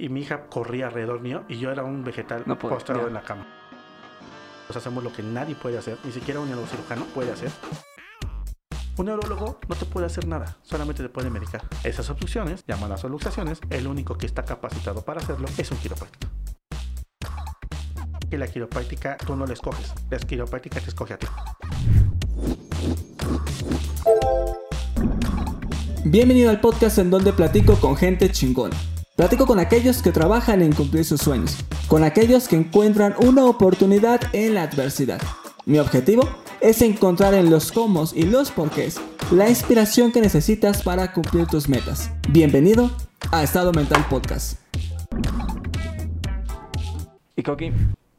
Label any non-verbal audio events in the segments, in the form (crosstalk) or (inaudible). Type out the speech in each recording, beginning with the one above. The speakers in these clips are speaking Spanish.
y mi hija corría alrededor mío y yo era un vegetal No postrado ya. en la cama. Pues hacemos lo que nadie puede hacer, ni siquiera un neurocirujano puede hacer. Un neurólogo no te puede hacer nada, solamente te puede medicar. Esas obstrucciones, llamadas luxaciones, el único que está capacitado para hacerlo es un quiropráctico. Y la quiropráctica tú no la escoges, la quiropráctica te escoge a ti. Bienvenido al podcast en donde platico con gente chingona. Platico con aquellos que trabajan en cumplir sus sueños, con aquellos que encuentran una oportunidad en la adversidad. Mi objetivo es encontrar en los cómo y los porqués la inspiración que necesitas para cumplir tus metas. Bienvenido a Estado Mental Podcast. Y Coqui,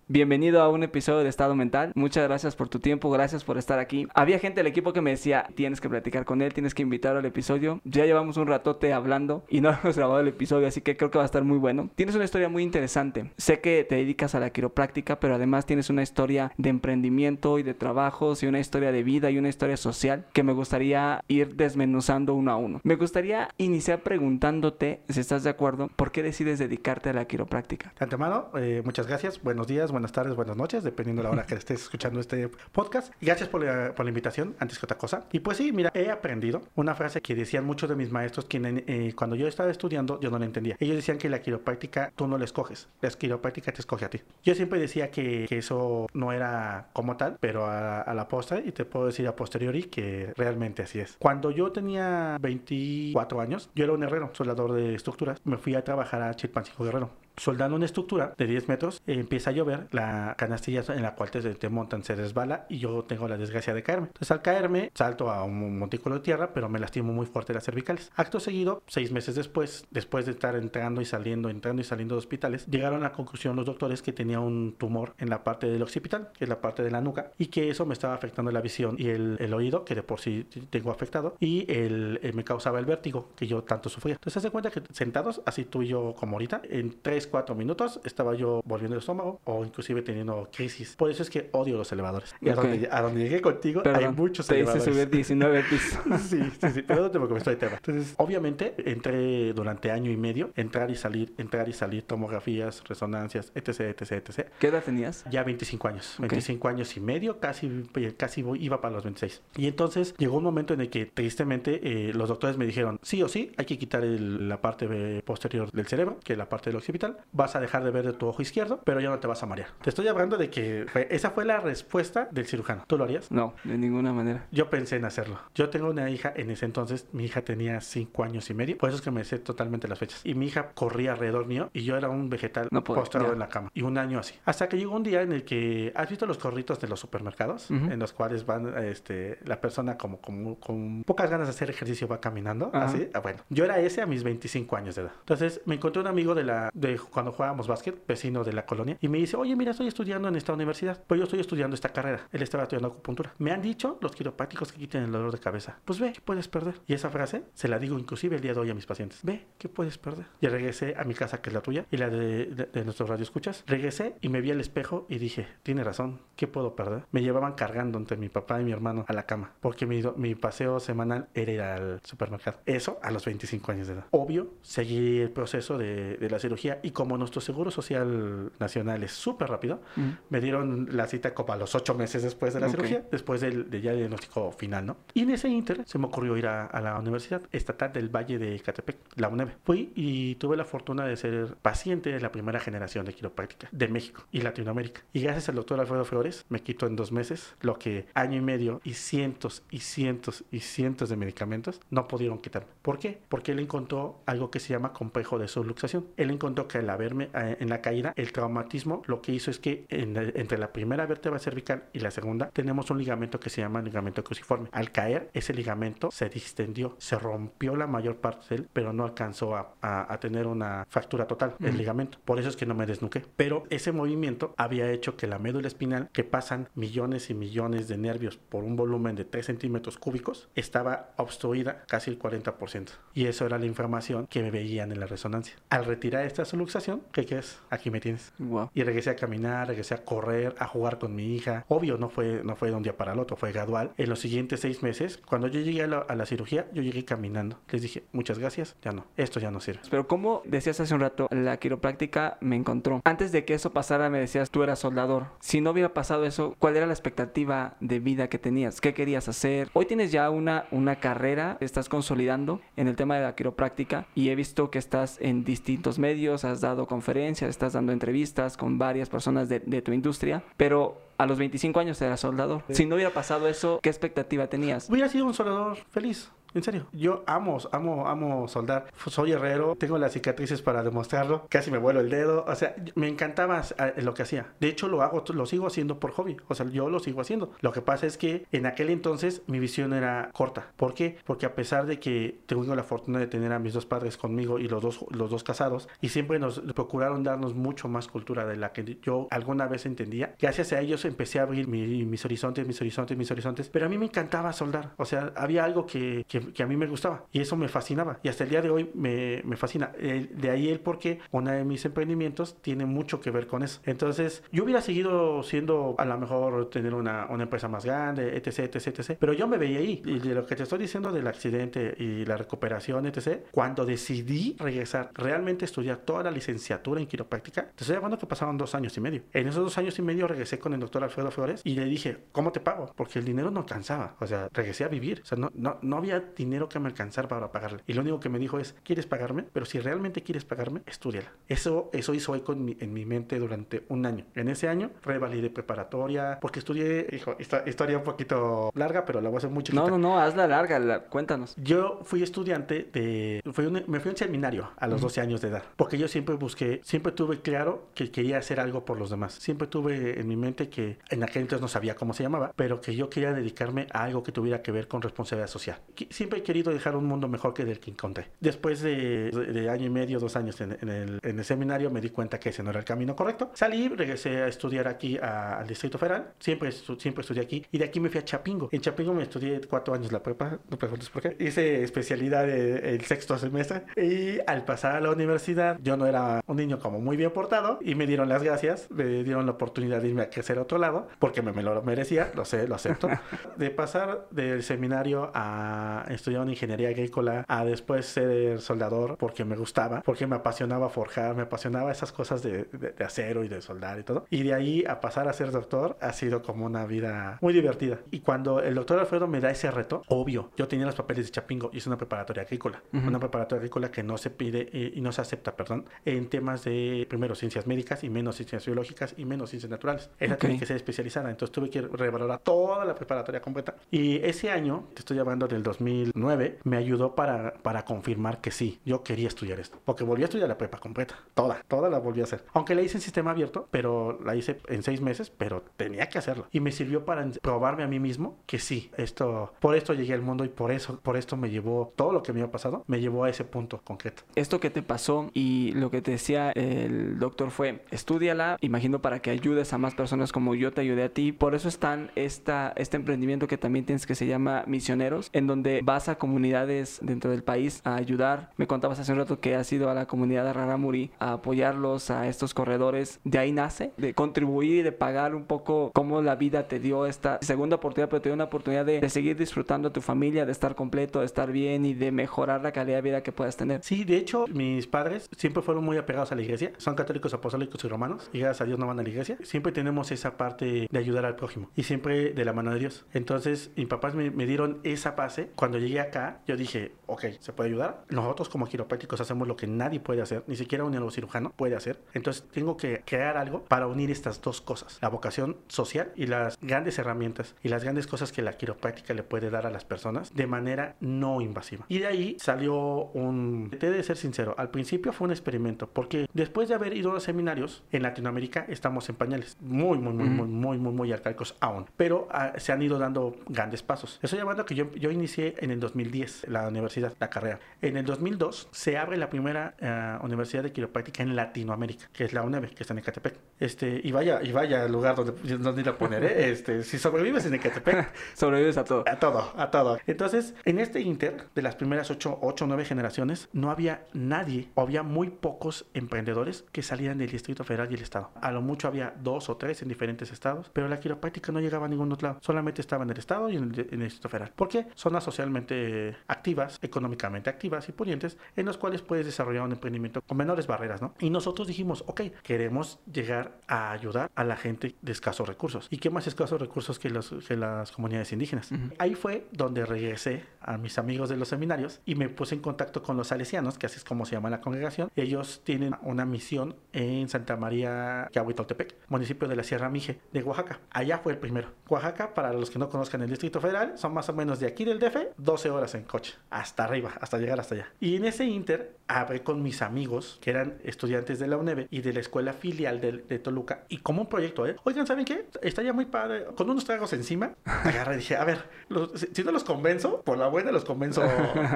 bienvenido a un episodio de Estado Mental. Muchas gracias por tu tiempo, gracias por estar aquí. Había gente del equipo que me decía, tienes que platicar con él, tienes que invitarlo al episodio. Ya llevamos un ratote hablando y no (laughs) hemos grabado el episodio, así que creo que va a estar muy bueno. Tienes una historia muy interesante. Sé que te dedicas a la quiropráctica, pero además tienes una historia de emprendimiento y de trabajos y una historia de vida y una historia social que me gustaría ir desmenuzando uno a uno. Me gustaría iniciar preguntándote, si estás de acuerdo, ¿por qué decides dedicarte a la quiropráctica? Antemano, eh, muchas gracias. Buenos días, buenas tardes, buenas noches, dependiendo de la hora que estés escuchando este podcast. Y gracias por la, por la invitación, antes que otra cosa. Y pues sí, mira, he aprendido una frase que decían muchos de mis maestros, que eh, cuando yo estaba estudiando, yo no la entendía. Ellos decían que la quiropráctica tú no la escoges, la quiropráctica te escoge a ti. Yo siempre decía que, que eso no era como tal, pero a, a la postre, y te puedo decir a posteriori que realmente así es. Cuando yo tenía 24 años, yo era un herrero, soldador de estructuras. Me fui a trabajar a Chilpancingo Guerrero soldando una estructura de 10 metros, eh, empieza a llover, la canastilla en la cual te, montan se resbala y yo tengo la desgracia de caerme. Entonces al caerme salto a un montículo de tierra, pero me lastimo muy fuerte las cervicales. Acto seguido, seis meses después, después de estar entrando y saliendo, entrando y saliendo de hospitales, llegaron a la conclusión los doctores que tenía un tumor en la parte del occipital, que es la parte de la nuca, y que eso me estaba afectando la visión y el, oído, que de por sí tengo afectado, y el, me causaba el vértigo, que yo tanto sufría. Entonces se cuenta que sentados, así tú y yo como ahorita, en tres cuatro minutos estaba yo volviendo el estómago o inclusive teniendo crisis. Por eso es que odio los elevadores. Y okay. a, donde, a, donde, llegué contigo Perdón, hay muchos te elevadores. Te hice subir 19 pisos. (laughs) sí, sí, sí. Pero no te preocupes, estoy tema. Entonces, obviamente, entré durante año y medio, entrar y salir, entrar y salir, tomografías, resonancias, etc, etc, etc. ¿Qué edad tenías? Ya 25 años. Okay. 25 años y medio, casi, casi iba para los 26. Y entonces llegó un momento en el que, tristemente, eh, los doctores me dijeron, sí o sí, hay que quitar el, la parte posterior del cerebro, que es la parte del occipital. Vas a dejar de ver de tu ojo izquierdo, pero ya no te vas a marear. Te estoy hablando de que esa fue la respuesta del cirujano. ¿Tú lo harías? No, de ninguna manera. Yo pensé en hacerlo. Yo tengo una hija en ese entonces, mi hija tenía 5 años y medio, por eso es que me sé totalmente las fechas. Y mi hija corría alrededor mío y yo era un vegetal no puedo, postrado ya. en la cama. Y un año así. Hasta que llegó un día en el que, ¿has visto los corritos de los supermercados? Uh -huh. En los cuales van, este, la persona como, como con pocas ganas de hacer ejercicio va caminando. Uh -huh. Así. Ah, bueno, yo era ese a mis 25 años de edad. Entonces me encontré un amigo de la, de cuando jugábamos básquet, vecino de la colonia, y me dice, oye, mira, estoy estudiando en esta universidad, pues yo estoy estudiando esta carrera. Él estaba estudiando acupuntura. Me han dicho los quiroprácticos que quiten el dolor de cabeza. Pues ve, ¿qué puedes perder? Y esa frase se la digo inclusive el día de hoy a mis pacientes. Ve, ¿qué puedes perder? Y regresé a mi casa, que es la tuya, y la de, de, de nuestros radioescuchas. Regresé y me vi al espejo y dije, tiene razón, ¿qué puedo perder? Me llevaban cargando entre mi papá y mi hermano a la cama, porque mi, mi paseo semanal era ir al supermercado. Eso a los 25 años de edad. Obvio, seguí el proceso de, de la cirugía y como nuestro seguro social nacional es súper rápido, uh -huh. me dieron la cita como a los ocho meses después de la okay. cirugía, después del de ya el diagnóstico final, ¿no? Y en ese inter se me ocurrió ir a, a, la Universidad Estatal del Valle de Catepec, la UNEV. Fui y tuve la fortuna de ser paciente de la primera generación de quiropráctica de México y Latinoamérica. Y gracias al doctor Alfredo Flores me quito en dos meses lo que año y medio y cientos y cientos y cientos de medicamentos no pudieron quitarme. ¿Por qué? Porque él encontró algo que se llama complejo de subluxación. Él encontró que al haberme eh, en la caída, el traumatismo lo que hizo es que en, entre la primera vértebra cervical y la segunda tenemos un ligamento que se llama ligamento cruciforme. Al caer, ese ligamento se distendió, se rompió la mayor parte de él, pero no alcanzó a, a, a tener una fractura total mm. ligamento. Por eso es que no me desnuqué. Pero ese movimiento había hecho que la médula espinal, que pasan millones y millones de nervios por un volumen de 3 centímetros cúbicos, estaba obstruida casi el 40%. Y eso era la información que me veían en la resonancia. Al retirar esta luxación, ¿qué, qué es? Aquí me tienes. Wow. Y regresé a caminar, regresé a correr, a jugar con mi hija. Obvio, no fue, no fue de un día para el otro, fue gradual. En los siguientes seis meses, cuando yo llegué a la, a la cirugía, yo llegué caminando. Les dije, muchas gracias, ya no, esto ya no sirve. Pero como decías hace un rato, la quiropráctica me encontró. Antes de que eso pasara, me decías, tú eras soldador. Si no hubiera pasado eso, ¿cuál era la expectativa de vida que tenías? ¿Qué querías hacer? Hoy tienes ya una, una carrera, estás consolidando en el tema de la quiropráctica y he visto que estás en distintos medios, has dado conferencias, estás dando entrevistas con varias personas de, de tu industria, pero a los 25 años eras soldador. Si no hubiera pasado eso, ¿qué expectativa tenías? Hubiera sido un soldador feliz. En serio, yo amo, amo, amo soldar. Soy herrero, tengo las cicatrices para demostrarlo. Casi me vuelo el dedo. O sea, me encantaba lo que hacía. De hecho, lo hago, lo sigo haciendo por hobby. O sea, yo lo sigo haciendo. Lo que pasa es que en aquel entonces mi visión era corta. ¿Por qué? Porque a pesar de que tengo la fortuna de tener a mis dos padres conmigo y los dos, los dos casados, y siempre nos procuraron darnos mucho más cultura de la que yo alguna vez entendía. Gracias a ellos empecé a abrir mi, mis horizontes, mis horizontes, mis horizontes. Pero a mí me encantaba soldar. O sea, había algo que que, a mí me gustaba y eso me fascinaba y hasta el día de hoy me, me fascina. Eh, de ahí el por qué uno de mis emprendimientos tiene mucho que ver con eso. Entonces, yo hubiera seguido siendo a lo mejor tener una, una empresa más grande, etc, etc, etc. Pero yo me veía ahí y de lo que te estoy diciendo del accidente y la recuperación, etc. Cuando decidí regresar, realmente estudiar toda la licenciatura en quiropráctica, te estoy hablando que pasaron dos años y medio. En esos dos años y medio regresé con el doctor Alfredo Flores y le dije, ¿cómo te pago? Porque el dinero no alcanzaba. O sea, regresé a vivir. O sea, no, no, no había dinero que me alcanzara para pagarle. Y lo único que me dijo es, ¿quieres pagarme? Pero si realmente quieres pagarme, estudiala. Eso, eso hizo eco en mi, en mi mente durante un año. En ese año revalidé preparatoria, porque estudié, hijo, esta historia un poquito larga, pero la voy a hacer mucho. No, no, no, hazla larga, la, cuéntanos. Yo fui estudiante de, fui un, me fui a un seminario a los 12 años de edad, porque yo siempre busqué, siempre tuve claro que quería hacer algo por los demás. Siempre tuve en mi mente que en aquel entonces no sabía cómo se llamaba, pero que yo quería dedicarme a algo que tuviera que ver con responsabilidad social. Siempre he querido dejar un mundo mejor que del que encontré. Después de, de año y medio, dos años en, en, el, en, el, seminario, me di cuenta que ese no era el camino correcto. Salí, regresé a estudiar aquí a, al Distrito Federal. Siempre, siempre estudié aquí. Y de aquí me fui a Chapingo. En Chapingo me estudié cuatro años la prepa. No preguntes por qué. Hice especialidad de, el sexto semestre. Y al pasar a la universidad, yo no era un niño como muy bien portado. Y me dieron las gracias. Me dieron la oportunidad de irme a crecer a otro lado. Porque me, me lo merecía. Lo sé, lo acepto. (laughs) de pasar del seminario a estudiar una ingeniería agrícola a después ser soldador porque me gustaba, porque me apasionaba forjar, me apasionaba esas cosas de, de, de, acero y de soldar y todo. Y de ahí a pasar a ser doctor ha sido como una vida muy divertida. Y cuando el doctor Alfredo me da ese reto, obvio, yo tenía los papeles de Chapingo y es una preparatoria agrícola, uh -huh. una preparatoria agrícola que no se pide eh, y no se acepta, perdón, en temas de primero ciencias médicas y menos ciencias biológicas y menos ciencias naturales. Ella okay. tiene que ser especializada, entonces tuve que revalorar toda la preparatoria completa. Y ese año, te estoy hablando del 2009, me ayudó para, para confirmar que sí, yo quería estudiar esto. Porque volví a estudiar la prepa completa, toda, toda la volví a hacer. Aunque la hice en sistema abierto, pero la hice en seis meses, pero tenía que hacerlo. Y me sirvió para probarme a mí mismo que sí, esto, por esto llegué al mundo y por eso, por esto me llevó, todo lo que me había pasado, me llevó a ese punto concreto. Esto que te pasó y lo que te decía el doctor fue, estudiala, imagino para que ayudes a más personas como yo te ayudé a ti. Por eso están esta, este emprendimiento que también tienes que se llama Misioneros, en donde vas a comunidades dentro del país a ayudar. Me contabas hace un rato que has ido a la comunidad de Raramuri a apoyarlos a estos corredores. De ahí nace, de contribuir y de pagar un poco cómo la vida te dio esta segunda oportunidad, pero te dio una oportunidad de, de seguir disfrutando a tu familia, de estar completo, de estar bien y de mejorar la calidad de vida que puedas tener. Sí, de hecho, mis padres siempre fueron muy apegados a la iglesia. Son católicos, apostólicos y romanos. Y gracias a Dios no van a la iglesia. Siempre tenemos esa parte de ayudar al prójimo. Y siempre de la mano de Dios. Entonces, mis papás me, me dieron esa base. Cuando llegué acá, yo dije, ok, ¿se puede ayudar? Nosotros como quiroprácticos hacemos lo que nadie puede hacer, ni siquiera un neurocirujano puede hacer. Entonces tengo que crear algo para unir estas dos cosas, la vocación social y las grandes herramientas y las grandes cosas que la quiropráctica le puede dar a las personas de manera no invasiva. Y de ahí salió un... Te de ser sincero, al principio fue un experimento, porque después de haber ido a seminarios en Latinoamérica estamos en pañales, muy, muy, muy, mm. muy, muy, muy, muy arcaicos aún, pero uh, se han ido dando grandes pasos. Estoy llamando que yo, yo inicié en en el 2010, la universidad, la carrera. En el 2002 se abre la primera eh, universidad de quiropráctica en Latinoamérica, que es la UNEB, que está en Ecatepec. Este, y vaya, y vaya al lugar donde, donde ir a poner, ¿eh? (laughs) Este, si sobrevives en Ecatepec. (laughs) sobrevives a todo. A todo, a todo. Entonces, en este inter, de las primeras 8 o 9 generaciones, no había nadie, o había muy pocos emprendedores que salían del Distrito Federal y el Estado. A lo mucho había dos o tres en diferentes estados, pero la quiropráctica no llegaba a ningún otro lado. Solamente estaba en el Estado y en el, en el Distrito Federal. ¿Por qué? Zonas socialmente activas, económicamente activas y pudientes, en los cuales puedes desarrollar un emprendimiento con menores barreras, ¿no? Y nosotros dijimos, ok, queremos llegar a ayudar a la gente de escasos recursos. ¿Y qué más escasos recursos que, los, que las comunidades indígenas? Ahí fue donde regresé a mis amigos de los seminarios y me puse en contacto con los salesianos, que así es como se llama la congregación. Ellos tienen una misión en Santa María Yahuitoltepec, municipio de la Sierra Mije de Oaxaca. Allá fue el primero. Oaxaca, para los que no conozcan el Distrito Federal, son más o menos de aquí del DF, 12 horas en coche, hasta arriba, hasta llegar hasta allá. Y en ese inter, hablé con mis amigos, que eran estudiantes de la UNEV y de la escuela filial de, de Toluca, y como un proyecto, ¿eh? Oigan, ¿saben qué? Está ya muy padre, con unos tragos encima, (laughs) agarré y dije, a ver, los, si, si, no los convenzo, por la buena los convenzo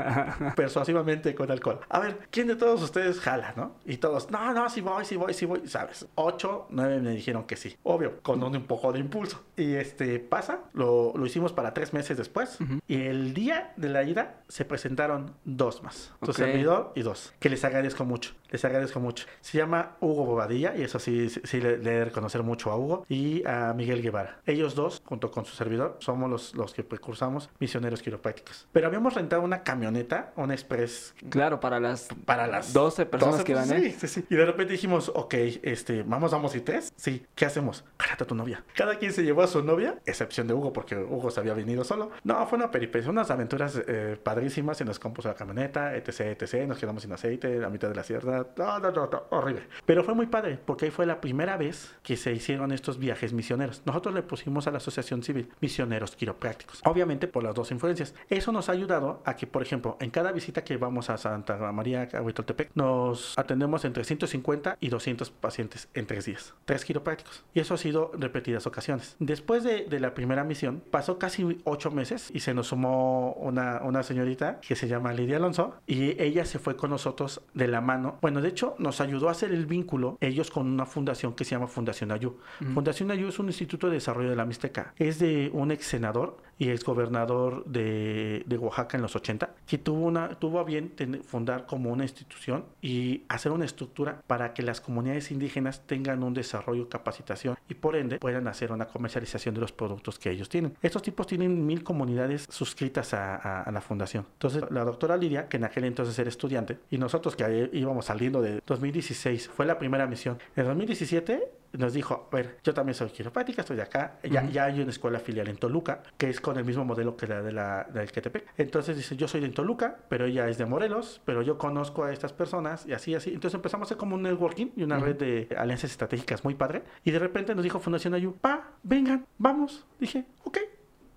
(laughs) persuasivamente con alcohol. A ver, ¿quién de todos ustedes jala, no? Y todos, no, no, sí voy, sí voy, sí voy, ¿sabes? Ocho, nueve me dijeron que sí, obvio, con un, un poco de impulso. Y este, pasa, lo, lo hicimos para tres meses después, uh -huh. y el día de la ida se presentaron dos más, tu okay. servidor y dos, que les agradezco mucho, les agradezco mucho. Se llama Hugo Bobadilla, y eso sí, sí, sí le, le de reconocer mucho a Hugo, y a Miguel Guevara. Ellos dos, junto con su servidor, somos los, los que precursamos misioneros quiroprácticos. Pero habíamos rentado una camioneta, un express. Claro, para las, para las 12 personas 12, que van, ¿eh? Sí, sí, sí. Y de repente dijimos, ok, este, vamos, vamos y tres. Sí, ¿qué hacemos? Jálate a tu novia. Cada quien se llevó a su novia, excepción de Hugo, porque Hugo se había venido solo. No, fue una peripecia, unas aventuras eh, padrísimas. Se nos compuso la camioneta, etc, etc. Nos quedamos sin aceite, a mitad de la sierra. No, no, no, no, horrible. Pero fue muy padre, porque ahí fue la primera vez que se hicieron estos viajes misioneros. Nosotros le pusimos a la asociación civil misioneros quiroprácticos. Obviamente por las dos influencias. Eso nos ha ayudado a que, por ejemplo, en cada visita que vamos a Santa María Huitoltepec, nos atendemos entre 150 y 200 pacientes en tres días. Tres quiroprácticos. Y eso ha sido repetidas ocasiones. Después de, de la primera misión, pasó casi ocho meses y se nos sumó una, una señorita que se llama Lidia Alonso y ella se fue con nosotros de la mano. Bueno, de hecho, nos ayudó a hacer el vínculo ellos con una fundación que se llama Fundación Ayú. Fundación Ayú es un instituto de desarrollo de la Mixteca. Es de un ex senador y ex gobernador de, de, Oaxaca en los 80, que tuvo, una, tuvo a bien tener, fundar como una institución y hacer una estructura para que las comunidades indígenas tengan un desarrollo, capacitación y por ende puedan hacer una comercialización de los productos que ellos tienen. Estos tipos tienen mil comunidades suscritas a, a, a la fundación. Entonces, la doctora Lidia, que en aquel entonces era estudiante, y nosotros que íbamos saliendo de 2016, fue la primera misión. En 2017 nos dijo, a ver, yo también soy quiroprática, estoy de acá, ya, uh -huh. ya hay una escuela filial en Toluca, que es con el mismo modelo que la de la del Quetepec. Entonces dice, yo soy de Toluca, pero ella es de Morelos, pero yo conozco a estas personas y así, así. Entonces empezamos a hacer como un networking y una uh -huh. red de alianzas estratégicas muy padre. Y de repente nos dijo Fundación Ayu, pa, vengan, vamos. Dije, ok,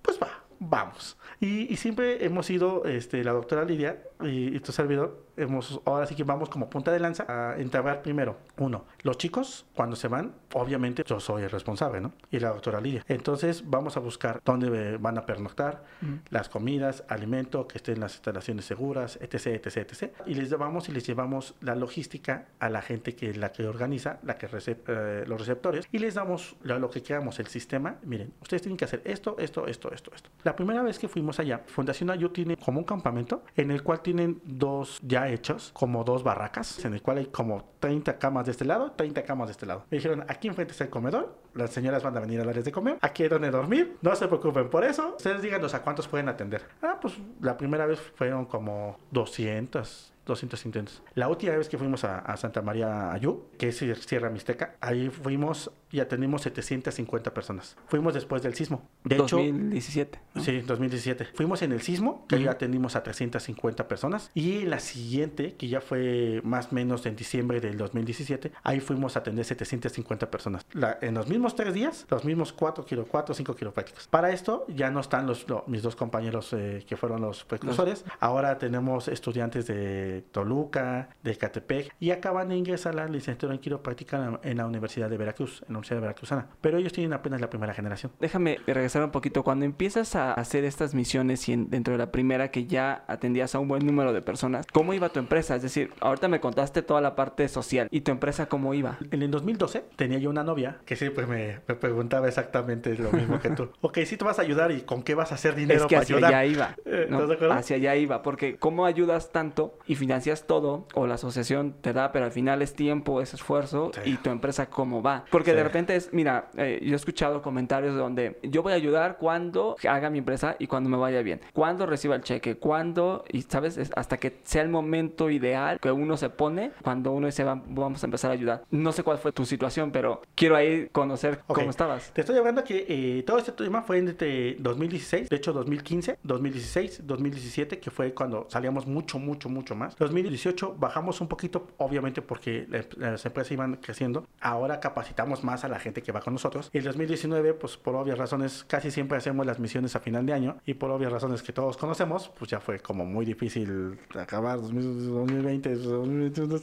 pues va, vamos. Y, y siempre hemos ido, este, la doctora Lidia y, y tu servidor, hemos, ahora sí que vamos como punta de lanza a entablar primero, uno, los chicos cuando se van, obviamente yo soy el responsable, ¿no? Y la doctora Lidia. Entonces vamos a buscar dónde van a pernoctar, las comidas, alimento, que estén las instalaciones seguras, etc, etc, etc. Y les llevamos y les llevamos la logística a la gente que la que organiza, la que recep eh, los receptores, y les damos lo, lo que queramos, el sistema. Miren, ustedes tienen que hacer esto, esto, esto, esto, esto. La primera vez que fuimos allá, Fundación Ayu tiene como un campamento en el cual tienen dos ya hechos, como dos barracas, en el cual hay como 30 camas de este lado, 30 camas de este lado. Me dijeron, aquí enfrente está el comedor, las señoras van a venir a darles de comer, aquí hay donde dormir, no se preocupen por eso, ustedes díganos a cuántos pueden atender. Ah, pues la primera vez fueron como 200, 200 intentos. La última vez que fuimos a, a, Santa María Ayú, que es Sierra Mixteca, ahí fuimos y atendimos 750 personas. Fuimos después del sismo. De 2017. Hecho, ¿no? Sí, 2017. Fuimos en el sismo, que uh -huh. atendimos a 350 personas. Y en la siguiente, que ya fue más o menos en diciembre del 2017, ahí fuimos a atender 750 personas. La, en los mismos tres días, los mismos 4 kilo, 4 5 quiroprácticos. Para esto ya no están los, los mis dos compañeros eh, que fueron los precursores. Ahora tenemos estudiantes de Toluca, de Catepec, y acaban de ingresar la licenciatura en quiropráctica en la, Universidad de Veracruz, en la Universidad de Veracruzana. Pero ellos tienen apenas la primera generación. Déjame regresar un poquito. Cuando empiezas a hacer estas misiones y dentro de la primera que ya atendías a un buen número de personas, ¿cómo iba tu empresa? Es decir, ahorita me contaste toda la parte social. ¿Y tu empresa cómo iba? En el 2012 tenía yo una novia que siempre me, me preguntaba exactamente lo mismo que tú. (laughs) ok, sí te vas a ayudar y con qué vas a hacer dinero es que hacia allá iba. (laughs) Eh, hacia allá iba. Porque ¿cómo ayudas tanto y financias todo o la asociación te da, pero al final es tiempo, es esfuerzo y tu empresa cómo va? Porque de repente es, mira, eh, yo he escuchado comentarios donde yo voy a ayudar cuando haga mi empresa y cuando me vaya bien. Cuando reciba el cheque, cuando, y sabes, hasta que sea el momento ideal que uno se pone, cuando uno dice, vamos a empezar a ayudar. No sé cuál fue tu situación, pero quiero ahí conocer cómo estabas. Te estoy hablando que eh, todo este tema fue entre 2016, de hecho 2015, 2016, 2017, que fue cuando salíamos mucho, mucho, mucho más. 2018 bajamos un poquito, obviamente porque las empresas iban creciendo. Ahora capacitamos más a la gente que va con nosotros. Y el 2019, pues por obvias razones, casi siempre hacemos las misiones a final de año. Y por obvias razones que todos conocemos, pues ya fue como muy difícil acabar 2020, 2021,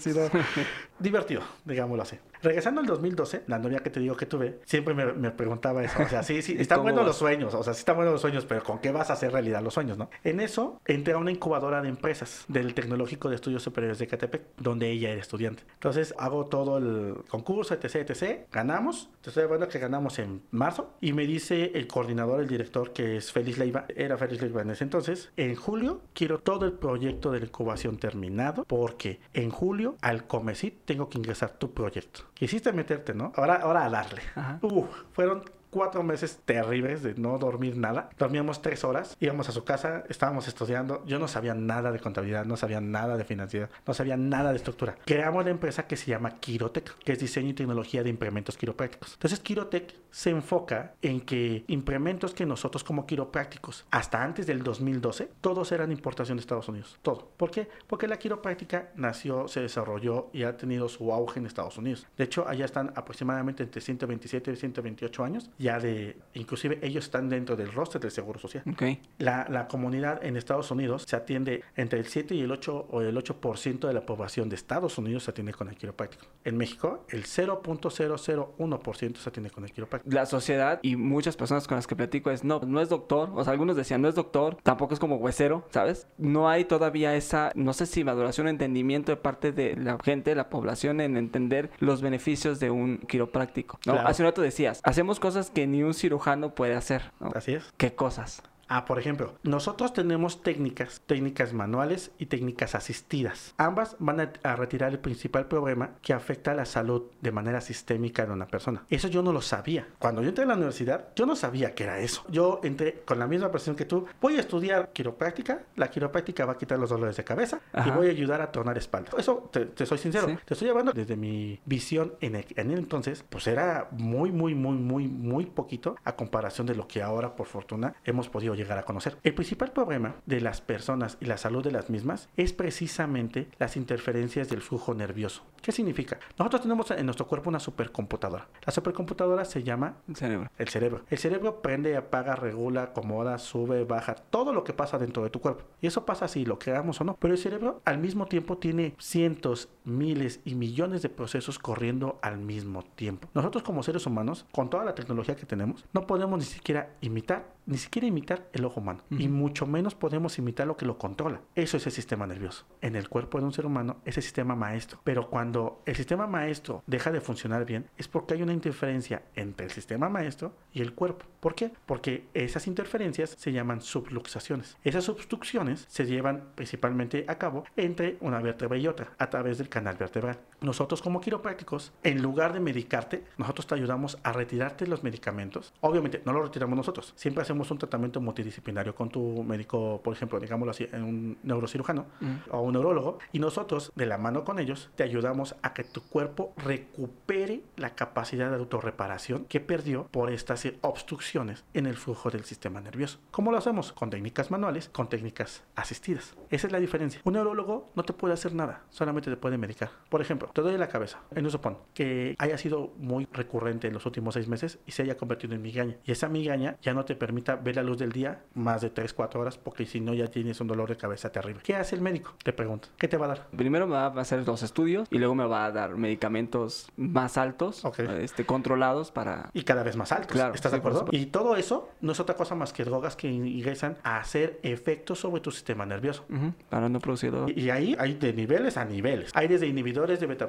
(laughs) divertido, digámoslo así. Regresando al 2012, la novia que te digo que tuve, siempre me, preguntaba eso. O sea, sí, sí, (laughs) están buenos los sueños. O sea, sí están buenos los sueños, pero ¿con qué vas a hacer realidad los sueños, no? En eso, entré a una incubadora de empresas del Tecnológico de Estudios Superiores de Catepec, donde ella era estudiante. Entonces, hago todo el concurso, etc, etc. Ganamos. Te estoy hablando que ganamos en marzo. Y me dice el coordinador, el director, que es Félix Leiva, era Félix Leiva en ese entonces, en julio quiero todo el proyecto de la incubación terminado, porque en julio, al Comecit, tengo que ingresar tu proyecto quisiste meterte, ¿no? Ahora, ahora a darle. Uf, fueron cuatro meses terribles de no dormir nada. Dormíamos tres horas, íbamos a su casa, estábamos estudiando. Yo no sabía nada de contabilidad, no sabía nada de financiera, no sabía nada de estructura. Creamos la empresa que se llama Quirotec, que es diseño y tecnología de implementos quiroprácticos. Entonces, Quirotec se enfoca en que implementos que nosotros como quiroprácticos, hasta antes del 2012, todos eran importación de Estados Unidos. Todo. ¿Por qué? Porque la quiropráctica nació, se desarrolló y ha tenido su auge en Estados Unidos. De hecho, allá están aproximadamente entre 127 y 128 años ya de, inclusive ellos están dentro del roster del Seguro Social. Okay. La, la comunidad en Estados Unidos se atiende entre el 7 y el 8 o el 8% de la población de Estados Unidos se atiende con el quiropráctico. En México, el 0.001% se atiende con el quiropráctico. La sociedad y muchas personas con las que platico es, no, no es doctor, o sea, algunos decían, no es doctor, tampoco es como huesero, ¿sabes? No hay todavía esa, no sé si maduración o entendimiento de parte de la gente, la población en entender los beneficios de un quiropráctico. ¿no? Hace un rato decías, hacemos cosas que ni un cirujano puede hacer. Así es. ¿Qué cosas? Ah, por ejemplo, nosotros tenemos técnicas, técnicas manuales y técnicas asistidas. Ambas van a, retirar el principal problema que afecta a la salud de manera sistémica de una persona. Eso yo no lo sabía. Cuando yo entré a la universidad, yo no sabía que era eso. Yo entré con la misma presión que tú. Voy a estudiar quiropráctica. La quiropráctica va a quitar los dolores de cabeza y voy a ayudar a tornar espalda. Eso, te, soy sincero. Te estoy hablando desde mi visión en el, en el entonces, pues era muy, muy, muy, muy, muy poquito a comparación de lo que ahora, por fortuna, hemos podido llegar a conocer. El principal problema de las personas y la salud de las mismas es precisamente las interferencias del flujo nervioso. ¿Qué significa? Nosotros tenemos en nuestro cuerpo una supercomputadora. La supercomputadora se llama el cerebro. El cerebro. El cerebro prende, apaga, regula, acomoda, sube, baja, todo lo que pasa dentro de tu cuerpo. Y eso pasa si lo creamos o no. Pero el cerebro al mismo tiempo tiene cientos, miles y millones de procesos corriendo al mismo tiempo. Nosotros como seres humanos, con toda la tecnología que tenemos, no podemos ni siquiera imitar, ni siquiera imitar el ojo humano. Y mucho menos podemos imitar lo que lo controla. Eso es el sistema nervioso. En el cuerpo de un ser humano es el sistema maestro. Pero cuando el sistema maestro deja de funcionar bien, es porque hay una interferencia entre el sistema maestro y el cuerpo. ¿Por qué? Porque esas interferencias se llaman subluxaciones. Esas subducciones se llevan principalmente a cabo entre una vértebra y otra, a través del canal vertebral. Nosotros como quiroprácticos, en lugar de medicarte, nosotros te ayudamos a retirarte los medicamentos. Obviamente, no lo retiramos nosotros. Siempre hacemos un tratamiento multidisciplinario con tu médico, por ejemplo, digámoslo así, un neurocirujano o un neurólogo. Y nosotros, de la mano con ellos, te ayudamos a que tu cuerpo recupere la capacidad de autorreparación que perdió por estas obstrucciones en el flujo del sistema nervioso. ¿Cómo lo hacemos? Con técnicas manuales, con técnicas asistidas. Esa es la diferencia. Un neurólogo no te puede hacer nada, solamente te puede medicar. Por ejemplo, te doy la cabeza, en un que haya sido muy recurrente en los últimos seis meses y se haya convertido en migraña. Y esa migraña ya no te permita ver la luz del día más de 3, 4 horas porque si no ya tienes un dolor de cabeza terrible. ¿Qué hace el médico? Te pregunto. ¿Qué te va a dar? Primero me va a hacer los estudios y luego me va a dar medicamentos más altos, este, controlados para... Y cada vez más altos. Claro. ¿Estás de acuerdo? Y todo eso no es otra cosa más que drogas que ingresan a hacer efectos sobre tu sistema nervioso. Para no producir dolor. Y, ahí hay de niveles a niveles. Hay desde inhibidores de beta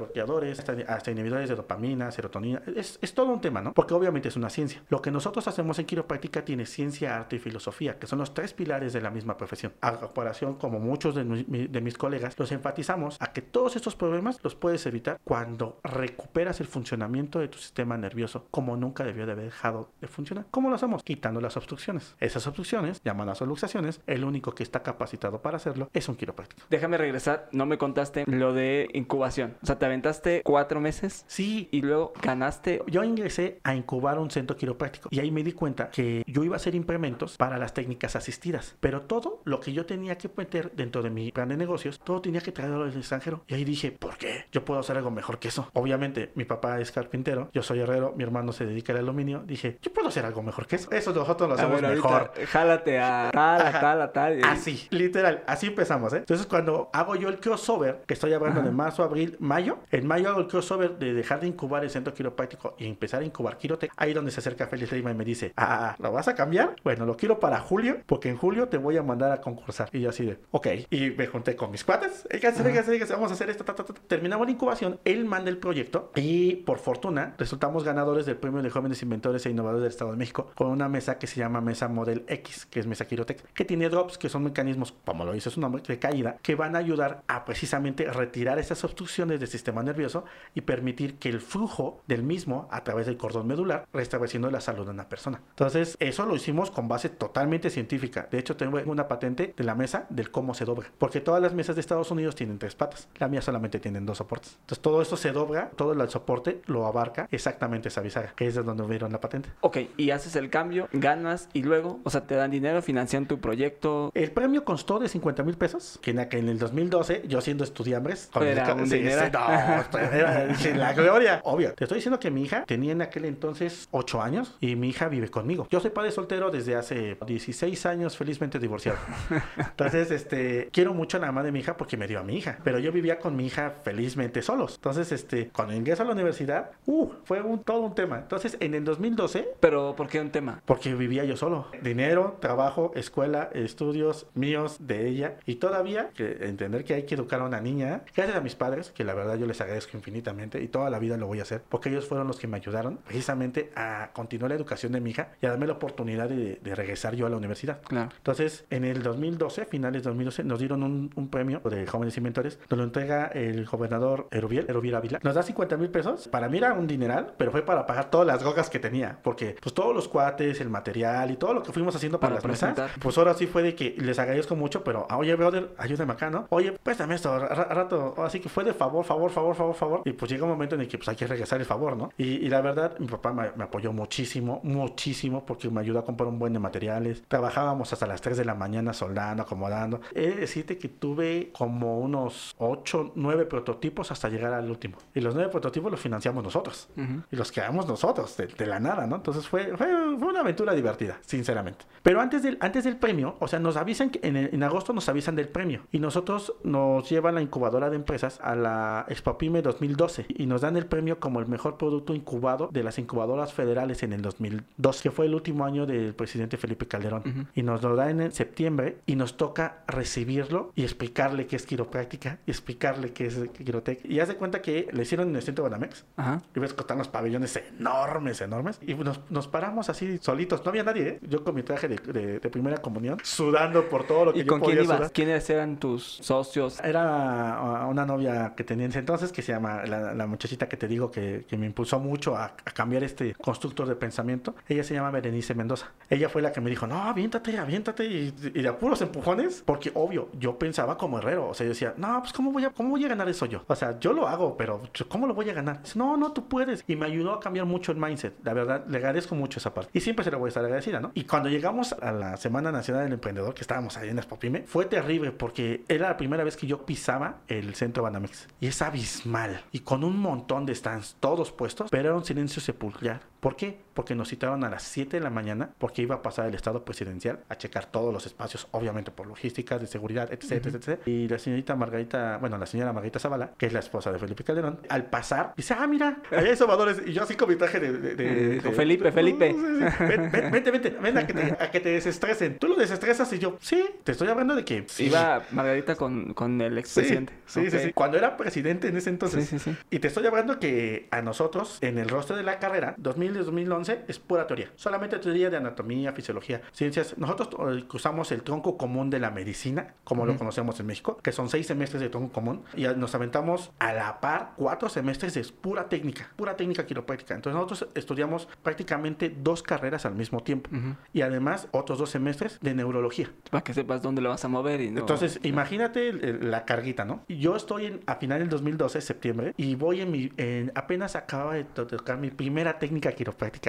hasta, hasta inhibidores de dopamina, serotonina. Es, es todo un tema, ¿no? Porque obviamente es una ciencia. Lo que nosotros hacemos en quiropráctica tiene ciencia, arte y filosofía, que son los tres pilares de la misma profesión. A comparación, como muchos de, de mis colegas, los enfatizamos a que todos estos problemas los puedes evitar cuando recuperas el funcionamiento de tu sistema nervioso como nunca debió de haber dejado de funcionar. ¿Cómo lo hacemos? Quitando las obstrucciones. Esas obstrucciones, llamadas luxaciones, el único que está capacitado para hacerlo es un quiropráctico. Déjame regresar, no me contaste lo de incubación. O sea, te aventaste cuatro meses. Sí. Y luego ganaste. Yo ingresé a incubar un centro quiropráctico y ahí me di cuenta que yo iba a implementos para las técnicas asistidas, pero todo lo que yo tenía que meter dentro de mi plan de negocios, todo tenía que traerlo del extranjero. Y ahí dije, ¿por qué? Yo puedo hacer algo mejor que eso. Obviamente, mi papá es carpintero, yo soy herrero, mi hermano se dedica al aluminio. Dije, yo puedo hacer algo mejor que eso. Eso nosotros lo hacemos mejor. Jálate a tal, a tal, a tal. Así, literal, así empezamos, ¿eh? Entonces, cuando hago yo el crossover, que estoy hablando de marzo, abril, mayo, en mayo hago el crossover de dejar de incubar el centro quiropráctico y empezar a incubar Quirotec. Ahí donde se acerca Félix Lima y me dice, ah, ah, ah, ¿lo vas a cambiar? Bueno, lo quiero para julio, porque en julio te voy a mandar a concursar. Y yo así de, ok. Y me junté con mis cuates, vamos a hacer esto, terminamos la incubación, él manda el proyecto y por fortuna resultamos ganadores del premio de jóvenes inventores e innovadores del Estado de México con una mesa que se llama Mesa Model X, que es Mesa Quirotec, que tiene drops que son mecanismos, como lo dice su nombre, de caída, que van a ayudar a precisamente retirar esas obstrucciones del sistema nervioso y permitir que el flujo del mismo a través del cordón medular, restableciendo la salud de una persona. Entonces, eso lo hicimos con base totalmente científica. De hecho, tengo una patente de la mesa del cómo se dobla, porque todas las mesas de Estados Unidos tienen tres patas, la mía solamente tiene dos soportes. Entonces, todo esto se dobla, todo el soporte lo abarca exactamente esa bisagra, que es de donde vieron la patente. Ok, y haces el cambio, ganas y luego, o sea, te dan dinero, financian tu proyecto. El premio constó de 50 mil pesos, que en, el 2012, yo siendo estudiambres, con era el, un dinero. no, era, (laughs) la gloria. Obvio, te estoy diciendo que mi hija tenía en aquel entonces 8 años y mi hija vive conmigo. Yo soy padre soltero desde hace 16 años, felizmente divorciado. (laughs) Entonces, este, quiero mucho a la mamá de mi hija porque me dio a mi hija, pero yo vivía con mi hija felizmente solos. Entonces, este, cuando ingreso a la universidad, uh, fue un, todo un tema. Entonces, en el 2012... Pero, ¿por qué un tema? Porque vivía yo solo. Dinero, trabajo, escuela, estudios míos, de ella. Y todavía, que entender que hay que educar a una niña, gracias a mis padres, que la verdad yo les agradezco infinitamente y toda la vida lo voy a hacer, porque ellos fueron los que me ayudaron precisamente a continuar la educación de mi hija y a darme la oportunidad de, regresar yo a la universidad. Claro. Entonces, en el 2012, finales de 2012, nos dieron un, un premio de jóvenes inventores, nos lo entrega el gobernador Erubiel, Erubiel Ávila. Nos da 50 mil pesos. Para mí era un dineral, pero fue para pagar todas las gogas que tenía, porque pues todos los cuates, el material y todo lo que fuimos haciendo para, las mesas, pues ahora sí fue de que les agradezco mucho, pero ah, oye, brother, ayúdame acá, ¿no? Oye, préstame esto, rato, así que fue de favor, favor, favor, favor, favor. Y pues llega un momento en el que pues hay que regresar el favor, ¿no? Y, la verdad, mi papá me, apoyó muchísimo, muchísimo, porque me ayudó a comprar un buen de materiales. Trabajábamos hasta las 3 de la mañana soldando, acomodando. He de decirte que tuve como unos 8, 9 prototipos hasta llegar al último. Y los 9 prototipos los financiamos nosotros. Y los quedamos nosotros, de, la nada, ¿no? Entonces fue, fue, una aventura divertida, sinceramente. Pero antes del, antes del premio, o sea, nos avisan que en, en agosto nos avisan del premio. Y nosotros nos llevan la incubadora de empresas a la Expopime 2012 y nos dan el premio como el mejor producto incubado de las incubadoras federales en el 2002, que fue el último año del presidente Felipe Calderón. Y nos lo dan en septiembre y nos toca recibirlo y explicarle qué es quiropráctica y explicarle qué es quirotec. Y haz de cuenta que le hicieron en el centro de Banamex. Y ves que están los pabellones enormes, enormes. Y nos, nos, paramos así solitos. No había nadie, ¿eh? Yo con mi traje de, de, primera comunión, sudando por todo lo que ¿Y con quién ibas? ¿Quiénes eran tus socios? Era una novia que tenía en ese entonces que se llama, la, muchachita que te digo que, que me impulsó mucho a, a, cambiar este constructor de pensamiento. Ella se llama Berenice Mendoza. Ella fue la que me dijo, no, aviéntate, aviéntate. Y, de puros empujones, porque obvio, yo pensaba como herrero. O sea, yo decía, no, pues ¿cómo voy a, cómo voy a ganar eso yo? O sea, yo lo hago, pero ¿cómo lo voy a ganar? No, no, tú puedes. Y me ayudó a cambiar mucho el mindset. La verdad, le agradezco mucho esa parte. Y siempre se lo voy a estar agradecida, ¿no? Y cuando llegamos a la Semana Nacional del Emprendedor, que estábamos ahí en Espopime, fue terrible porque era la primera vez que yo pisaba el centro Banamex. Y es abismal. Y con un montón de stands, todos puestos, pero era un silencio sepulcral. ¿Por qué? Porque nos citaron a las 7 de la mañana porque iba a pasar el estado presidencial a checar todos los espacios, obviamente por logística, de seguridad, etc, etc, Y la señorita Margarita, bueno, la señora Margarita Zavala, que es la esposa de Felipe Calderón, al pasar, dice, ah, mira, allá hay sobadores. Y yo así con mi traje de... de, Felipe, Felipe. vente, vente, ven a que, te, (laughs) a que te desestresen. Tú lo desestresas y yo, sí, te estoy hablando de que... Iba Margarita con, con el expresidente. Sí, sí, sí, Cuando era presidente en ese entonces. Sí, sí, sí. Y te estoy hablando que a nosotros, en el rostro de la carrera, 2000-2011, es pura teoría. Solamente teoría de anatomía, fisiología, ciencias. Nosotros eh, usamos el tronco común de la medicina, como lo conocemos en México, que son seis semestres de tronco común, y nos aventamos a la par cuatro semestres de pura técnica, pura técnica quiropráctica. Entonces nosotros estudiamos prácticamente dos carreras al mismo tiempo. Y además otros dos semestres de neurología. Para que sepas dónde lo vas a mover y no... Entonces, imagínate la carguita, ¿no? Yo estoy en, a final del 2012, septiembre, y voy en mi... apenas acababa de tocar mi primera técnica quiropráctica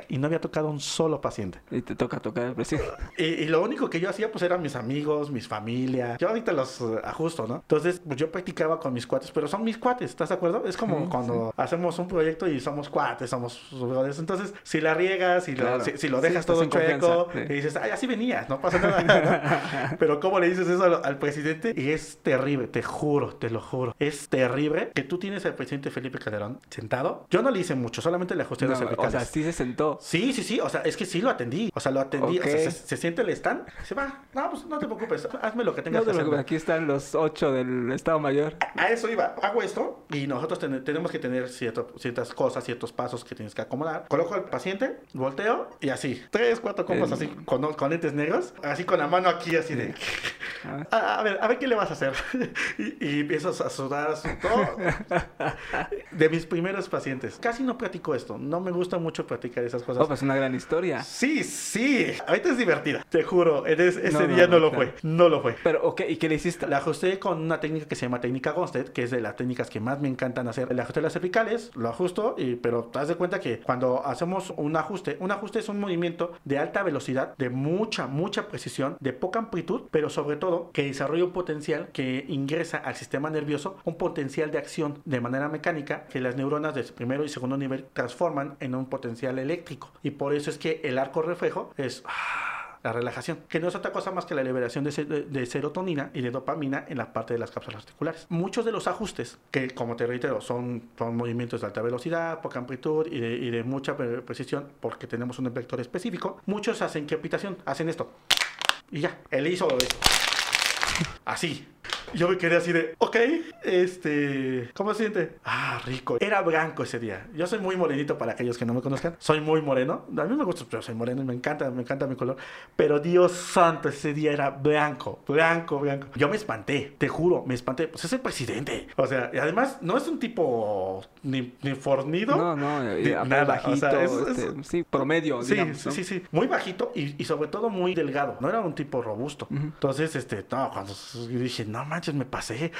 y no había tocado un solo paciente. Y te toca tocar el presidente. (laughs) Y, lo único que yo hacía pues eran mis amigos, mis familia. Yo ahorita los ajusto, ¿no? Entonces, pues yo practicaba con mis cuates, pero son mis cuates, ¿estás de acuerdo? Es como cuando hacemos un proyecto y somos cuates, somos Entonces, si la riegas, si, lo, si, lo dejas todo chueco, y dices, ay, así venías, no pasa nada. (laughs) Pero ¿cómo le dices eso al, presidente? Y es terrible, te juro, te lo juro. Es terrible que tú tienes al presidente Felipe Calderón sentado. Yo no le hice mucho, solamente le ajusté las O sea, sí se sentó. Sí, sí, sí. O sea, es que sí lo atendí. O sea, lo atendí. O sea, se, siente el stand, se va. No, pues no te preocupes. Hazme lo que tengas que hacer. Aquí están los ocho del Estado Mayor. A, eso iba. Hago esto y nosotros tenemos que tener ciertas cosas, ciertos pasos que tienes que acomodar. Coloco al paciente, volteo y así. Tres, cuatro copas así con, con lentes negros. Así con la mano aquí, así de. A, ver, a ver qué le vas a hacer. (laughs) y, y empiezo a sudar todo. (laughs) de mis primeros pacientes. Casi no platico esto. No me gusta mucho platicar esas cosas. Oh, pues una gran historia. Sí, sí. Ahorita es divertida. Te juro. ese día no, lo fue. No lo fue. Pero, ok, ¿y qué le hiciste? La ajusté con una técnica que se llama técnica Gonstead, que es de las técnicas que más me encantan hacer. Le ajusté las cervicales, lo ajusto, y, pero te das de cuenta que cuando hacemos un ajuste, un ajuste es un movimiento de alta velocidad, de mucha, mucha precisión, de poca amplitud, pero sobre todo que desarrolla un potencial que ingresa al sistema nervioso, un potencial de acción de manera mecánica que las neuronas de primero y segundo nivel transforman en un potencial eléctrico. Y por eso es que el arco reflejo es... Ah, la relajación, que no es otra cosa más que la liberación de, serotonina y de dopamina en la parte de las cápsulas articulares. Muchos de los ajustes, que como te reitero, son, son movimientos de alta velocidad, poca amplitud y de, mucha precisión, porque tenemos un vector específico, muchos hacen crepitación, hacen esto. Y ya, él hizo eso. Así, yo me quedé así de, ok, este, ¿cómo se siente? Ah, rico. Era blanco ese día. Yo soy muy morenito para aquellos que no me conozcan. Soy muy moreno. A mí me gusta, pero soy moreno y me encanta, me encanta mi color. Pero Dios santo, ese día era blanco, blanco, blanco. Yo me espanté, te juro, me espanté. Pues es el presidente. O sea, y además no es un tipo ni, ni fornido. No, no, nada. Bajito, este, sí, promedio. Sí, sí, sí, Muy bajito y, y, sobre todo muy delgado. No era un tipo robusto. Entonces, este, no, cuando dije, no manches, me pasé.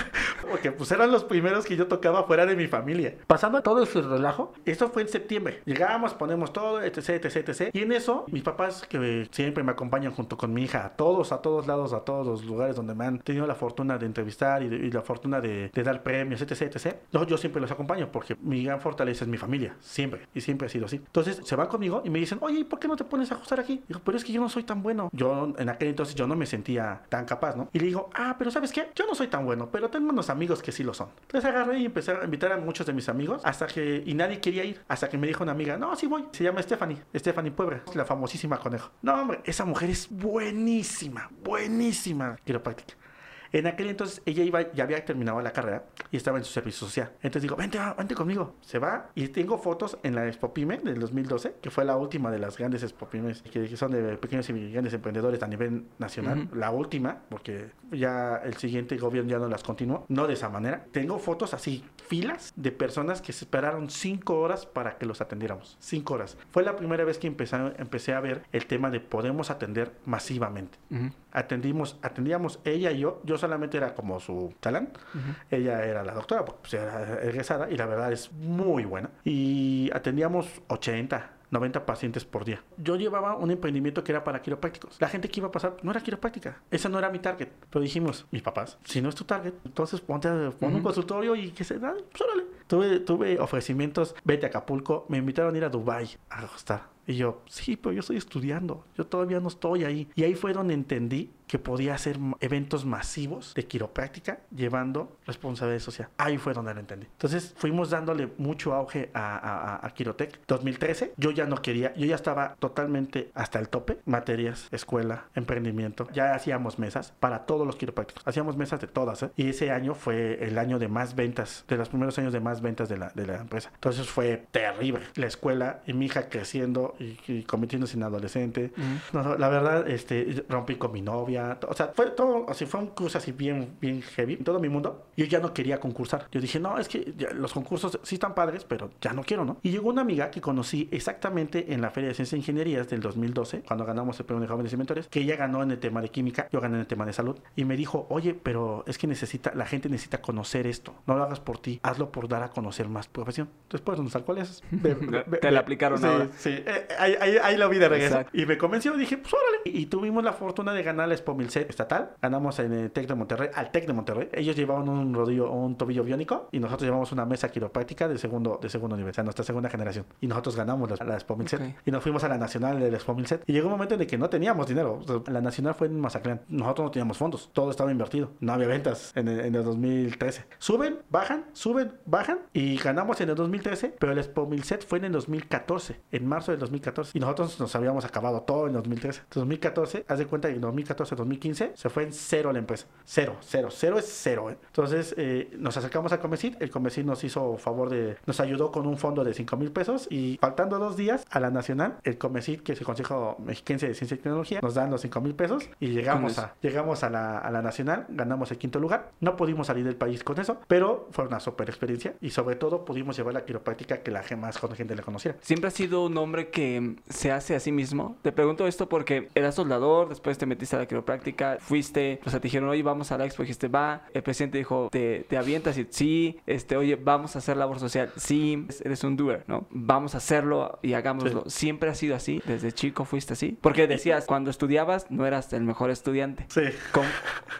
(laughs) Porque pues eran los primeros que yo tocaba fuera de mi familia. Pasando todo ese relajo, esto fue en septiembre. Llegamos, ponemos todo, etc, etc, etc. Y en eso, mis papás, que siempre me acompañan junto con mi hija, a todos, a todos lados, a todos los lugares donde me han tenido la fortuna de entrevistar y, la fortuna de, dar premios, etc, etc. Yo, yo siempre los acompaño porque mi gran fortaleza es mi familia, siempre. Y siempre ha sido así. Entonces se van conmigo y me dicen, oye, ¿por qué no te pones a ajustar aquí? Digo, pero es que yo no soy tan bueno. Yo en aquel entonces yo no me sentía tan capaz, ¿no? Y le digo, ah, pero ¿sabes qué? Yo no soy tan bueno, pero tengo unos amigos que sí lo son. Entonces agarré y empecé a invitar a muchos de mis amigos hasta que, y nadie quería ir, hasta que me dijo una amiga, no, sí voy. Se llama Stephanie, Stephanie Puebla, la famosísima conejo. No, hombre, esa mujer es buenísima, buenísima quiropráctica. En aquel entonces ella iba, ya había terminado la carrera y estaba en su servicio social. Entonces digo, vente, vente conmigo. Se va y tengo fotos en la Expo Pyme del 2012, que fue la última de las grandes Expo Pymes que, son de pequeños y grandes emprendedores a nivel nacional. La última, porque ya el siguiente gobierno ya no las continuó. No de esa manera. Tengo fotos así, filas de personas que se esperaron cinco horas para que los atendiéramos. Cinco horas. Fue la primera vez que empecé, empecé a ver el tema de podemos atender masivamente. Atendimos, atendíamos ella y yo. Yo solamente era como su talán. Ella era la doctora, pues era egresada y la verdad es muy buena. Y atendíamos 80, 90 pacientes por día. Yo llevaba un emprendimiento que era para quiroprácticos. La gente que iba a pasar no era quiropráctica. Esa no era mi target. Pero dijimos, mis papás, si no es tu target, entonces ponte, pon un consultorio y que se da, pues órale. Tuve, tuve ofrecimientos, vete a Acapulco, me invitaron a ir a Dubai a ajustar. Y yo, sí, pero yo estoy estudiando, yo todavía no estoy ahí. Y ahí fue donde entendí que podía hacer eventos masivos de quiropráctica llevando responsabilidad social. Ahí fue donde lo entendí. Entonces fuimos dándole mucho auge a, a, a, Quirotec. 2013, yo ya no quería, yo ya estaba totalmente hasta el tope. Materias, escuela, emprendimiento. Ya hacíamos mesas para todos los quiroprácticos. Hacíamos mesas de todas. ¿eh? Y ese año fue el año de más ventas, de los primeros años de más ventas de la, de la empresa. Entonces fue terrible. La escuela y mi hija creciendo y, y convirtiéndose en adolescente. Uh -huh. no, la verdad, este, rompí con mi novia o sea, fue todo, así fue un curso así bien, bien heavy en todo mi mundo. Yo ya no quería concursar. Yo dije, no, es que los concursos sí están padres, pero ya no quiero, ¿no? Y llegó una amiga que conocí exactamente en la Feria de Ciencias e Ingenierías del 2012, cuando ganamos el premio de jóvenes inventores, que ella ganó en el tema de química, yo gané en el tema de salud. Y me dijo, oye, pero es que necesita, la gente necesita conocer esto. No lo hagas por ti, hazlo por dar a conocer más profesión. Después, ¿dónde está cuál es? (laughs) Te la aplicaron sí, ahora. Sí, eh, ahí, ahí, ahí, lo vi de regreso. Exacto. Y me convenció, dije, pues órale. Y tuvimos la fortuna de ganar la Expo Milset estatal. Ganamos en el TEC de Monterrey, al TEC de Monterrey. Ellos llevaban un rodillo, un tobillo biónico y nosotros llevamos una mesa quiropráctica de segundo, de segundo nivel, o sea, nuestra segunda generación. Y nosotros ganamos la, la Expo Milset. Okay. Y nos fuimos a la nacional de la Expo Milset. Y llegó un momento en el que no teníamos dinero. O sea, la nacional fue en Mazatlán. Nosotros no teníamos fondos. Todo estaba invertido. No había ventas en el, en el 2013. Suben, bajan, suben, bajan. Y ganamos en el 2013. Pero la Expo Milset fue en el 2014. En marzo del 2014. Y nosotros nos habíamos acabado todo en 2013. En 2014, haz de cuenta que en 2014, 2015 se fue en cero la empresa. Cero, cero, cero es cero. ¿eh? Entonces eh, nos acercamos al Comecit. El Comecit nos hizo favor de, nos ayudó con un fondo de 5 mil pesos. Y faltando dos días a la nacional, el Comecit, que es el Consejo Mexiquense de Ciencia y Tecnología, nos dan los 5 mil pesos y llegamos a, llegamos a la, a la nacional, ganamos el quinto lugar. No pudimos salir del país con eso, pero fue una super experiencia y sobre todo pudimos llevar la quiropráctica que la más gente le conociera. Siempre has sido un hombre que se hace a sí mismo. Te pregunto esto porque eras soldador, después te metiste a la quiropráctica, fuiste, o sea, te dijeron, oye, vamos a la expo, dijiste, va, el presidente dijo, te, te avientas y sí, este, oye, vamos a hacer labor social, sí, eres un doer, ¿no? Vamos a hacerlo y hagámoslo. Sí. Siempre ha sido así, desde chico fuiste así. Porque decías, cuando estudiabas no eras el mejor estudiante. Sí. ¿Cómo?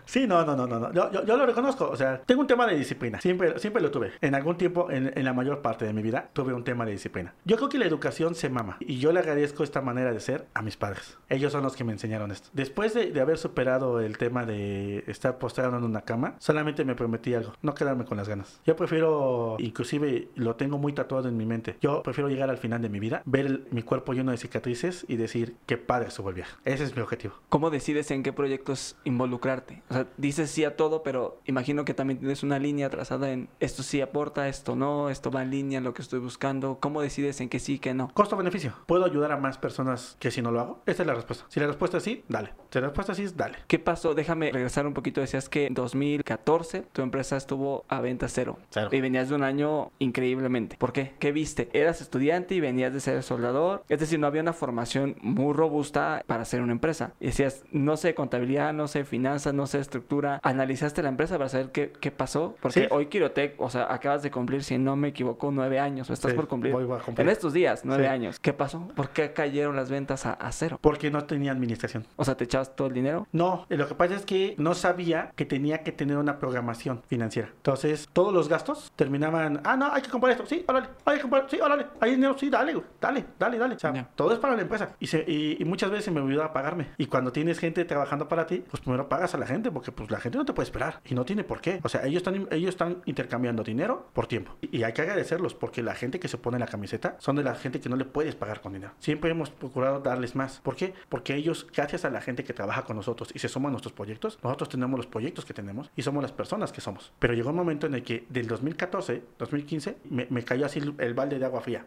Sí, no, no, no, no. Yo, yo, yo, lo reconozco, o sea, tengo un tema de disciplina, siempre, siempre lo tuve. En algún tiempo, en, en la mayor parte de mi vida, tuve un tema de disciplina. Yo creo que la educación se mama y yo le agradezco esta manera de ser a mis padres. Ellos son los que me enseñaron esto. Después de, de haber superado el tema de estar postrado en una cama, solamente me prometí algo, no quedarme con las ganas. Yo prefiero, inclusive lo tengo muy tatuado en mi mente, yo prefiero llegar al final de mi vida, ver el, mi cuerpo lleno de cicatrices y decir qué padre estuvo el viaje. Ese es mi objetivo. ¿Cómo decides en qué proyectos involucrarte? O sea, dices sí a todo, pero imagino que también tienes una línea trazada en esto sí aporta, esto no, esto va en línea lo que estoy buscando. ¿Cómo decides en qué sí, qué no? Costo-beneficio. ¿Puedo ayudar a más personas que si no lo hago? Esta es la respuesta. Si la respuesta es sí, dale. Si la respuesta es sí, dale. ¿Qué pasó? Déjame regresar un poquito. Decías que en 2014 tu empresa estuvo a venta cero. Cero. Y venías de un año increíblemente. ¿Por qué? ¿Qué viste? Eras estudiante y venías de ser soldador. Es decir, no había una formación muy robusta para ser una empresa. Y decías, no sé contabilidad, no sé finanzas, no sé estructura. ¿Analizaste la empresa para saber qué, qué pasó? Porque Sí. hoy Quirotec, o sea, acabas de cumplir, si no me equivoco, nueve años. O estás Sí, por cumplir. voy a cumplir. En estos días, nueve Sí. años. ¿Qué pasó? ¿Por qué cayeron las ventas a, a cero? Porque no tenía administración. O sea, ¿te echabas todo el dinero? No, eh, lo que pasa es que no sabía que tenía que tener una programación financiera. Entonces, todos los gastos terminaban, ah, no, hay que comprar esto, sí, órale, hay que comprar, sí, órale, hay dinero, sí, dale, dale, dale, dale. O sea, todo es para la empresa. Y, se- y, y muchas veces se me olvidaba pagarme. Y cuando tienes gente trabajando para ti, pues primero pagas a la gente, porque pues la gente no te puede esperar. Y no tiene por qué. O sea, ellos están, ellos están intercambiando dinero por tiempo. Y, y hay que agradecerlos, porque la gente que se pone la camiseta son de la gente que no le puedes pagar con dinero. Siempre hemos procurado darles más. ¿Por qué? Porque ellos, gracias a la gente que trabaja con nosotros y se suman nuestros proyectos, nosotros tenemos los proyectos que tenemos y somos las personas que somos. Pero llegó un momento en el que del 2014, 2015, me, me cayó así el, balde de agua fría.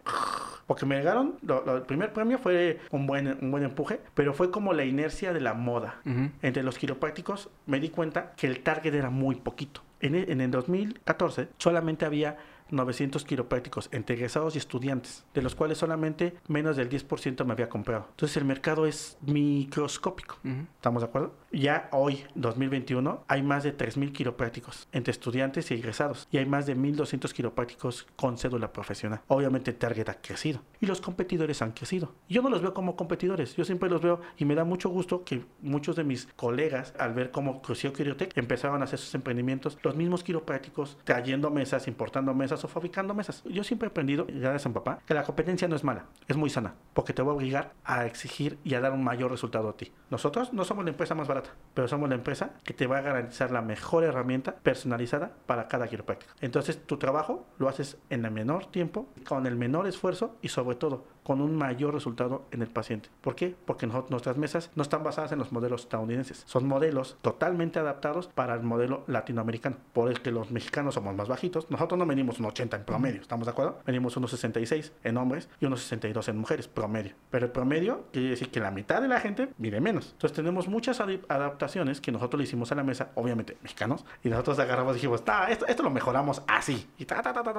Porque me llegaron, lo- lo- el primer premio fue un buen, un buen empuje, pero fue como la inercia de la moda. Ujú. Entre los quiroprácticos me di cuenta que el target era muy poquito. En el, en el 2014 solamente había 900 quiroprácticos entre egresados y estudiantes, de los cuales solamente menos del 10% me había comprado. Entonces el mercado es microscópico. ¿Estamos de acuerdo? Ya hoy, 2021, hay más de 3.000 quiroprácticos entre estudiantes y egresados. Y hay más de 1.200 quiroprácticos con cédula profesional. Obviamente el target ha crecido. Y los competidores han crecido. Yo no los veo como competidores. Yo siempre los veo y me da mucho gusto que muchos de mis colegas, al ver cómo creció Quirotec, empezaron a hacer sus emprendimientos. Los mismos quiroprácticos trayendo mesas, importando mesas o fabricando mesas. Yo siempre he aprendido, gracias a mi papá, que la competencia no es mala, es muy sana, porque te va a obligar a exigir y a dar un mayor resultado a ti. Nosotros no somos la empresa más barata, pero somos la empresa que te va a garantizar la mejor herramienta personalizada para cada quiropráctico. Entonces, tu trabajo lo haces en el menor tiempo, con el menor esfuerzo y sobre todo con un mayor resultado en el paciente. ¿Por qué? Porque nuestras mesas no están basadas en los modelos estadounidenses. Son modelos totalmente adaptados para el modelo latinoamericano. Por el que los mexicanos somos más bajitos. Nosotros no venimos un 80 en promedio, ¿estamos de acuerdo? Venimos unos 66 en hombres y unos 62 en mujeres, promedio. Pero el promedio quiere decir que la mitad de la gente vive menos. Entonces tenemos muchas adaptaciones que nosotros le hicimos a la mesa, obviamente mexicanos, y nosotros agarramos y dijimos, esto, esto lo mejoramos así. Y,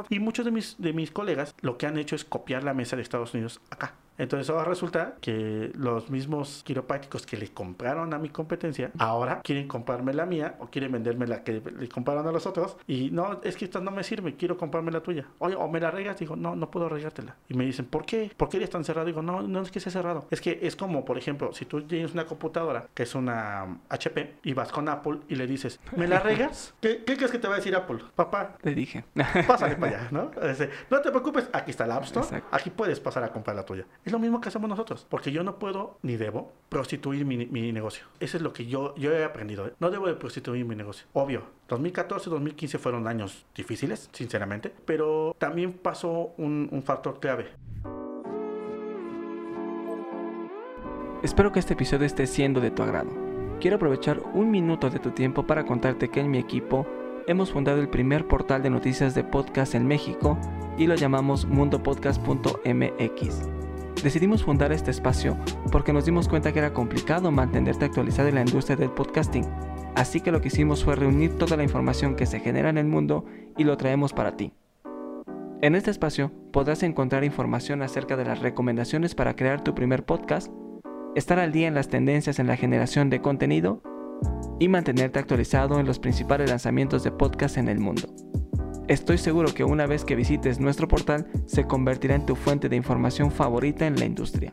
y muchos de mis, de mis colegas lo que han hecho es copiar la mesa de Estados Unidos acá. Entonces ahora resulta que los mismos quiroprácticos que le compraron a mi competencia, ahora quieren comprarme la mía o quieren venderme la que le compraron a los otros. Y no, es que esta no me sirve, quiero comprarme la tuya. Oye, o me la regas, digo, no, no puedo regártela. Y me dicen, ¿por qué? ¿Por qué eres tan cerrado? Digo, no, no es que sea cerrado. Es que es como, por ejemplo, si tú tienes una computadora que es una HP y vas con Apple y le dices, ¿me la regas? (laughs) ¿Qué, ¿qué crees que te va a decir Apple? Papá. Te dije. Pásale (laughs) para allá, ¿no? no te preocupes, aquí está el App Store, aquí puedes pasar a comprar la tuya. Es lo mismo que hacemos nosotros, porque yo no puedo ni debo prostituir mi, mi negocio. Eso es lo que yo, yo he aprendido. ¿eh? No debo de prostituir mi negocio. Obvio, 2014 y 2015 fueron años difíciles, sinceramente, pero también pasó un, un factor clave. Espero que este episodio esté siendo de tu agrado. Quiero aprovechar un minuto de tu tiempo para contarte que en mi equipo hemos fundado el primer portal de noticias de podcast en México y lo llamamos mundopodcast.mx. Decidimos fundar este espacio porque nos dimos cuenta que era complicado mantenerte actualizado en la industria del podcasting, así que lo que hicimos fue reunir toda la información que se genera en el mundo y lo traemos para ti. En este espacio podrás encontrar información acerca de las recomendaciones para crear tu primer podcast, estar al día en las tendencias en la generación de contenido y mantenerte actualizado en los principales lanzamientos de podcast en el mundo. Estoy seguro que una vez que visites nuestro portal se convertirá en tu fuente de información favorita en la industria.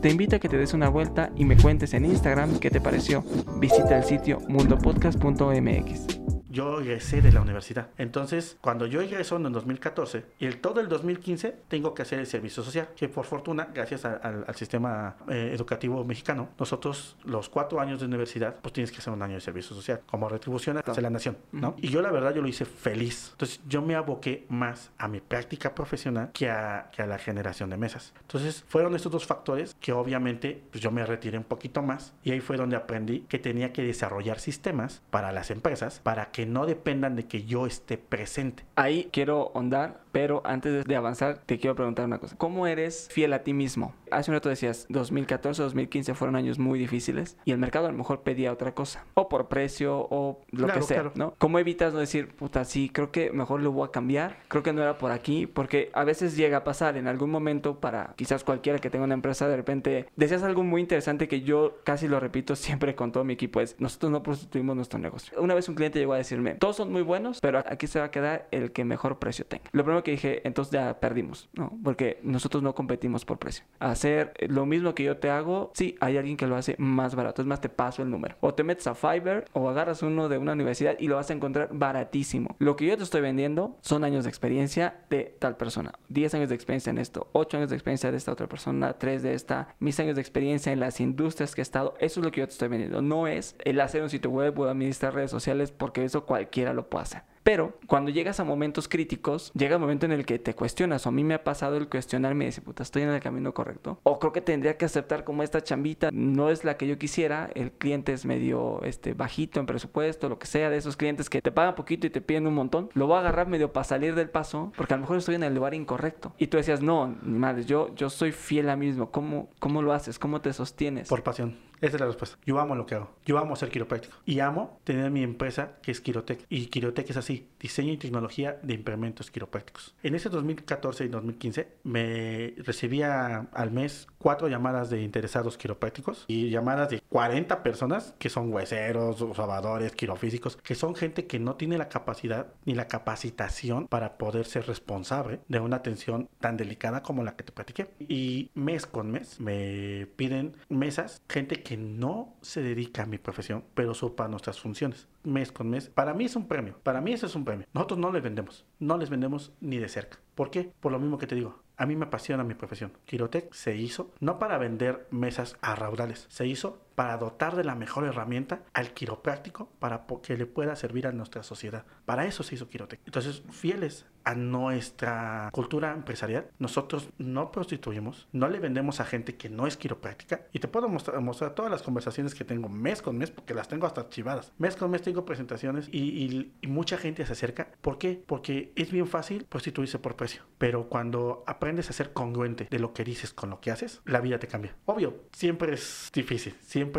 Te invito a que te des una vuelta y me cuentes en Instagram qué te pareció. Visita el sitio mundopodcast.mx yo egresé de la universidad. Entonces, cuando yo egreso en el 2014 y el, todo el 2015 tengo que hacer el servicio social, que por fortuna, gracias al sistema eh, educativo mexicano, nosotros los cuatro años de universidad, pues tienes que hacer un año de servicio social como retribución hacia la nación, ¿no? Y yo la verdad yo lo hice feliz. Entonces, yo me aboqué más a mi práctica profesional que a, que a la generación de mesas. Entonces, fueron estos dos factores que obviamente pues yo me retiré un poquito más y ahí fue donde aprendí que tenía que desarrollar sistemas para las empresas para que no dependan de que yo esté presente. Ahí quiero ahondar, pero antes de avanzar te quiero preguntar una cosa. ¿Cómo eres fiel a ti mismo? Hace un rato decías, 2014, 2015 fueron años muy difíciles y el mercado a lo mejor pedía otra cosa, o por precio o lo que sea, ¿no? ¿Cómo evitas no decir, puta, sí, creo que mejor lo voy a cambiar, creo que no era por aquí, porque a veces llega a pasar en algún momento para quizás cualquiera que tenga una empresa, de repente decías algo muy interesante que yo casi lo repito siempre con todo mi equipo, es, nosotros no prostituimos nuestro negocio. Una vez un cliente llegó a decir, todos son muy buenos, pero aquí se va a quedar el que mejor precio tenga. Lo primero que dije, entonces ya perdimos, ¿no? Porque nosotros no competimos por precio. Hacer lo mismo que yo te hago, sí, hay alguien que lo hace más barato, es más, te paso el número. O te metes a Fiverr o agarras uno de una universidad y lo vas a encontrar baratísimo. Lo que yo te estoy vendiendo son años de experiencia de tal persona. 10 años de experiencia en esto, 8 años de experiencia de esta otra persona, 3 de esta, mis años de experiencia en las industrias que he estado. Eso es lo que yo te estoy vendiendo. No es el hacer un sitio web o administrar redes sociales porque eso cualquiera lo puede hacer. Pero cuando llegas a momentos críticos, llega el momento en el que te cuestionas, o a mí me ha pasado el cuestionarme y decir, puta, estoy en el camino correcto. O creo que tendría que aceptar como esta chambita no es la que yo quisiera, el cliente es medio este, bajito en presupuesto, lo que sea, de esos clientes que te pagan poquito y te piden un montón, lo voy a agarrar medio para salir del paso, porque a lo mejor estoy en el lugar incorrecto. Y tú decías, no, ni madre, yo, yo soy fiel a mí mismo. ¿Cómo, ¿Cómo lo haces? ¿Cómo te sostienes? Por pasión. Esa es la respuesta. Yo amo lo que hago. Yo amo ser quiropráctico. Y amo tener mi empresa que es Quirotec. Y Quirotec es así, diseño y tecnología de implementos quiroprácticos. En ese 2014 y 2015 me recibía al mes cuatro llamadas de interesados quiroprácticos y llamadas de 40 personas que son hueseros, observadores, quirofísicos, que son gente que no tiene la capacidad ni la capacitación para poder ser responsable de una atención tan delicada como la que te platiqué. Y mes con mes me piden mesas, gente que que no se dedica a mi profesión, pero sopa nuestras funciones. mes con mes, para mí es un premio. Para mí eso es un premio. Nosotros no les vendemos. No les vendemos ni de cerca. ¿Por qué? Por lo mismo que te digo. A mí me apasiona mi profesión. Quirotec se hizo no para vender mesas a raudales, se hizo para dotar de la mejor herramienta al quiropráctico para que le pueda servir a nuestra sociedad. Para eso se hizo Quirotec. Entonces, fieles a nuestra cultura empresarial, nosotros no prostituimos, no le vendemos a gente que no es quiropráctica. Y te puedo mostrar, todas las conversaciones que tengo mes con mes, porque las tengo hasta archivadas. Mes con mes tengo presentaciones y, y mucha gente se acerca. ¿Por qué? Porque es bien fácil prostituirse por precio. Pero cuando aprendes a ser congruente de lo que dices con lo que haces, la vida te cambia. Obvio, siempre es difícil, siempre,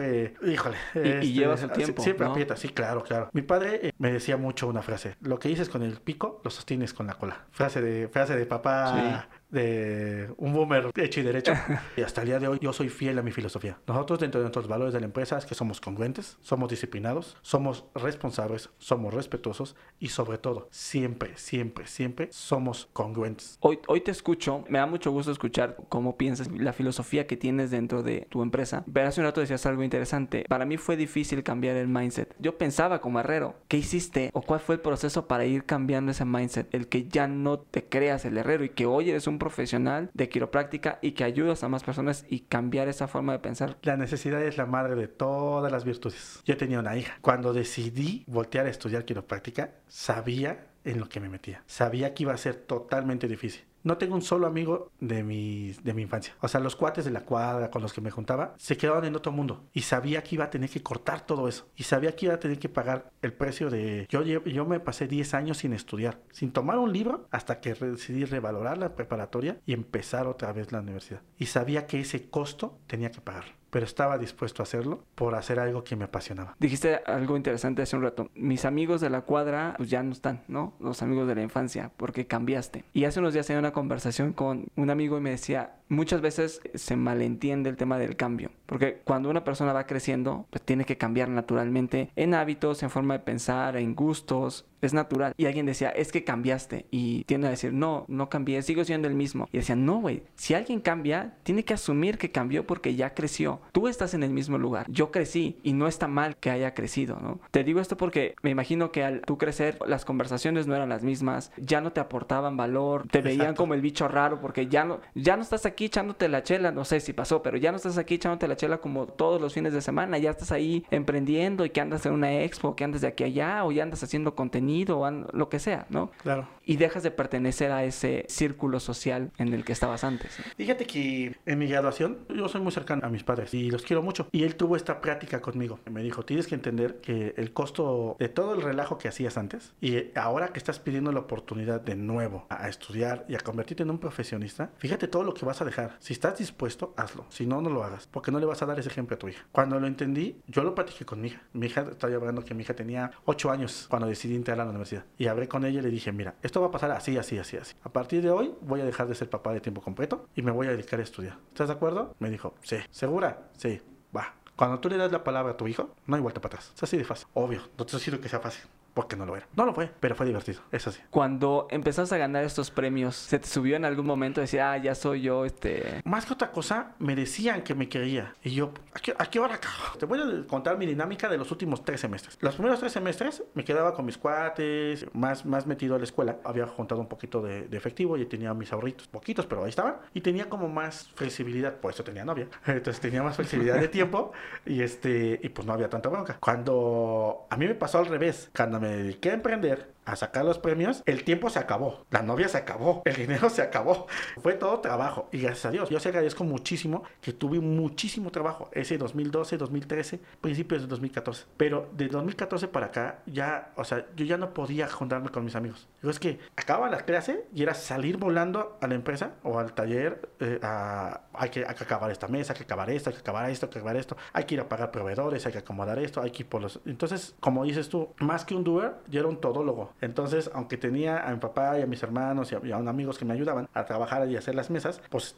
híjole. Y, este, llevas el tiempo. Siempre aprieta, sí, claro, claro. Mi padre eh, me decía mucho una frase, lo que dices con el pico, lo sostienes con la cola. Frase de, frase de papá de un boomer hecho y derecho. (laughs) y hasta el día de hoy yo soy fiel a mi filosofía. Nosotros dentro de nuestros valores de la empresa es que somos congruentes, somos disciplinados, somos responsables, somos respetuosos y sobre todo siempre, siempre, siempre somos congruentes. Hoy, hoy te escucho, me da mucho gusto escuchar cómo piensas, la filosofía que tienes dentro de tu empresa. Pero hace un rato decías algo interesante. Para mí fue difícil cambiar el mindset. Yo pensaba como herrero, ¿qué hiciste o cuál fue el proceso para ir cambiando ese mindset? El que ya no te creas el herrero y que hoy eres un profesional de quiropráctica y que ayudas a más personas y cambiar esa forma de pensar. La necesidad es la madre de todas las virtudes. Yo tenía una hija. Cuando decidí voltear a estudiar quiropráctica, sabía en lo que me metía. Sabía que iba a ser totalmente difícil. No tengo un solo amigo de mi, de mi infancia. O sea, los cuates de la cuadra con los que me juntaba se quedaban en otro mundo. Y sabía que iba a tener que cortar todo eso. Y sabía que iba a tener que pagar el precio de... Yo, yo me pasé 10 años sin estudiar, sin tomar un libro, hasta que decidí revalorar la preparatoria y empezar otra vez la universidad. Y sabía que ese costo tenía que pagar pero estaba dispuesto a hacerlo por hacer algo que me apasionaba. Dijiste algo interesante hace un rato. Mis amigos de la cuadra pues ya no están, ¿no? Los amigos de la infancia, porque cambiaste. Y hace unos días tenía una conversación con un amigo y me decía, muchas veces se malentiende el tema del cambio, porque cuando una persona va creciendo, pues tiene que cambiar naturalmente en hábitos, en forma de pensar, en gustos, es natural. Y alguien decía, es que cambiaste. Y tiende a decir, no, no cambié, sigo siendo el mismo. Y decía, no, güey, si alguien cambia, tiene que asumir que cambió porque ya creció. Tú estás en el mismo lugar. Yo crecí y no está mal que haya crecido, ¿no? Te digo esto porque me imagino que al tú crecer, las conversaciones no eran las mismas, ya no te aportaban valor, te veían como el bicho raro porque ya no, ya no estás aquí echándote la chela, no sé si pasó, pero ya no estás aquí echándote la chela como todos los fines de semana, ya estás ahí emprendiendo y que andas en una expo, que andas de aquí a allá o ya andas haciendo contenido o lo que sea, ¿no? Claro. Y dejas de pertenecer a ese círculo social en el que estabas antes. Fíjate que en mi graduación yo soy muy cercano a mis padres y los quiero mucho. Y él tuvo esta práctica conmigo. Me dijo, tienes que entender que el costo de todo el relajo que hacías antes y ahora que estás pidiendo la oportunidad de nuevo a estudiar y a convertirte en un profesionista, fíjate todo lo que vas a dejar. Si estás dispuesto, hazlo. Si no, no lo hagas. Porque no le vas a dar ese ejemplo a tu hija. Cuando lo entendí, yo lo practiqué con mi hija. Mi hija, estaba hablando que mi hija tenía 8 años cuando decidí entrar a la universidad. Y hablé con ella y le dije, mira, esto va a pasar así, así, así, así. A partir de hoy voy a dejar de ser papá de tiempo completo y me voy a dedicar a estudiar. ¿Estás de acuerdo? Me dijo, sí. ¿Segura? Sí. Va. Cuando tú le das la palabra a tu hijo, no hay vuelta para atrás. Es así de fácil. Obvio. No te estoy que sea fácil porque no lo era. No lo fue, pero fue divertido, eso sí. Cuando empezaste a ganar estos premios, ¿se te subió en algún momento decir, ah, ya soy yo, este... Más que otra cosa, me decían que me quería. Y yo, ¿a qué, a qué hora Te voy a contar mi dinámica de los últimos tres semestres. Los primeros tres semestres me quedaba con mis cuates, más, más metido a la escuela. Había juntado un poquito de, efectivo y tenía mis ahorritos, poquitos, pero ahí estaban. Y tenía como más flexibilidad, por eso tenía novia. (laughs) Entonces tenía más flexibilidad de tiempo y, este, y pues no había tanta bronca. Cuando a mí me pasó al revés, cuando me dediqué a emprender, a sacar los premios, el tiempo se acabó, la novia se acabó, el dinero se acabó. (laughs) Fue todo trabajo y gracias a Dios. Yo se agradezco muchísimo que tuve muchísimo trabajo ese 2012, 2013, principios de 2014. Pero de 2014 para acá ya, o sea, yo ya no podía juntarme con mis amigos. Yo es que acababa la clase y era salir volando a la empresa o al taller eh, a, hay, que, hay que acabar esta mesa, hay que acabar esto, hay que acabar esto, hay que acabar esto, hay que ir a pagar proveedores, hay que acomodar esto, hay que ir por los... Entonces, como dices tú, más que un doer, yo era un todólogo. Entonces, aunque tenía a mi papá y a mis hermanos y a, amigos que me ayudaban a trabajar y hacer las mesas, pues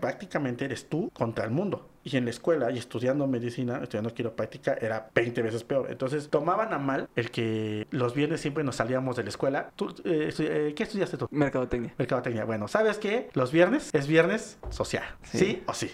prácticamente eres tú contra el mundo Y en la escuela y estudiando medicina, estudiando quiropráctica, era 20 veces peor. Entonces tomaban a mal el que los viernes siempre nos salíamos de la escuela. ¿Tú, eh, eh, ¿Qué estudiaste tú? Mercadotecnia. Mercadotecnia. Bueno, ¿sabes qué? Los viernes es viernes social. ¿Sí, o sí?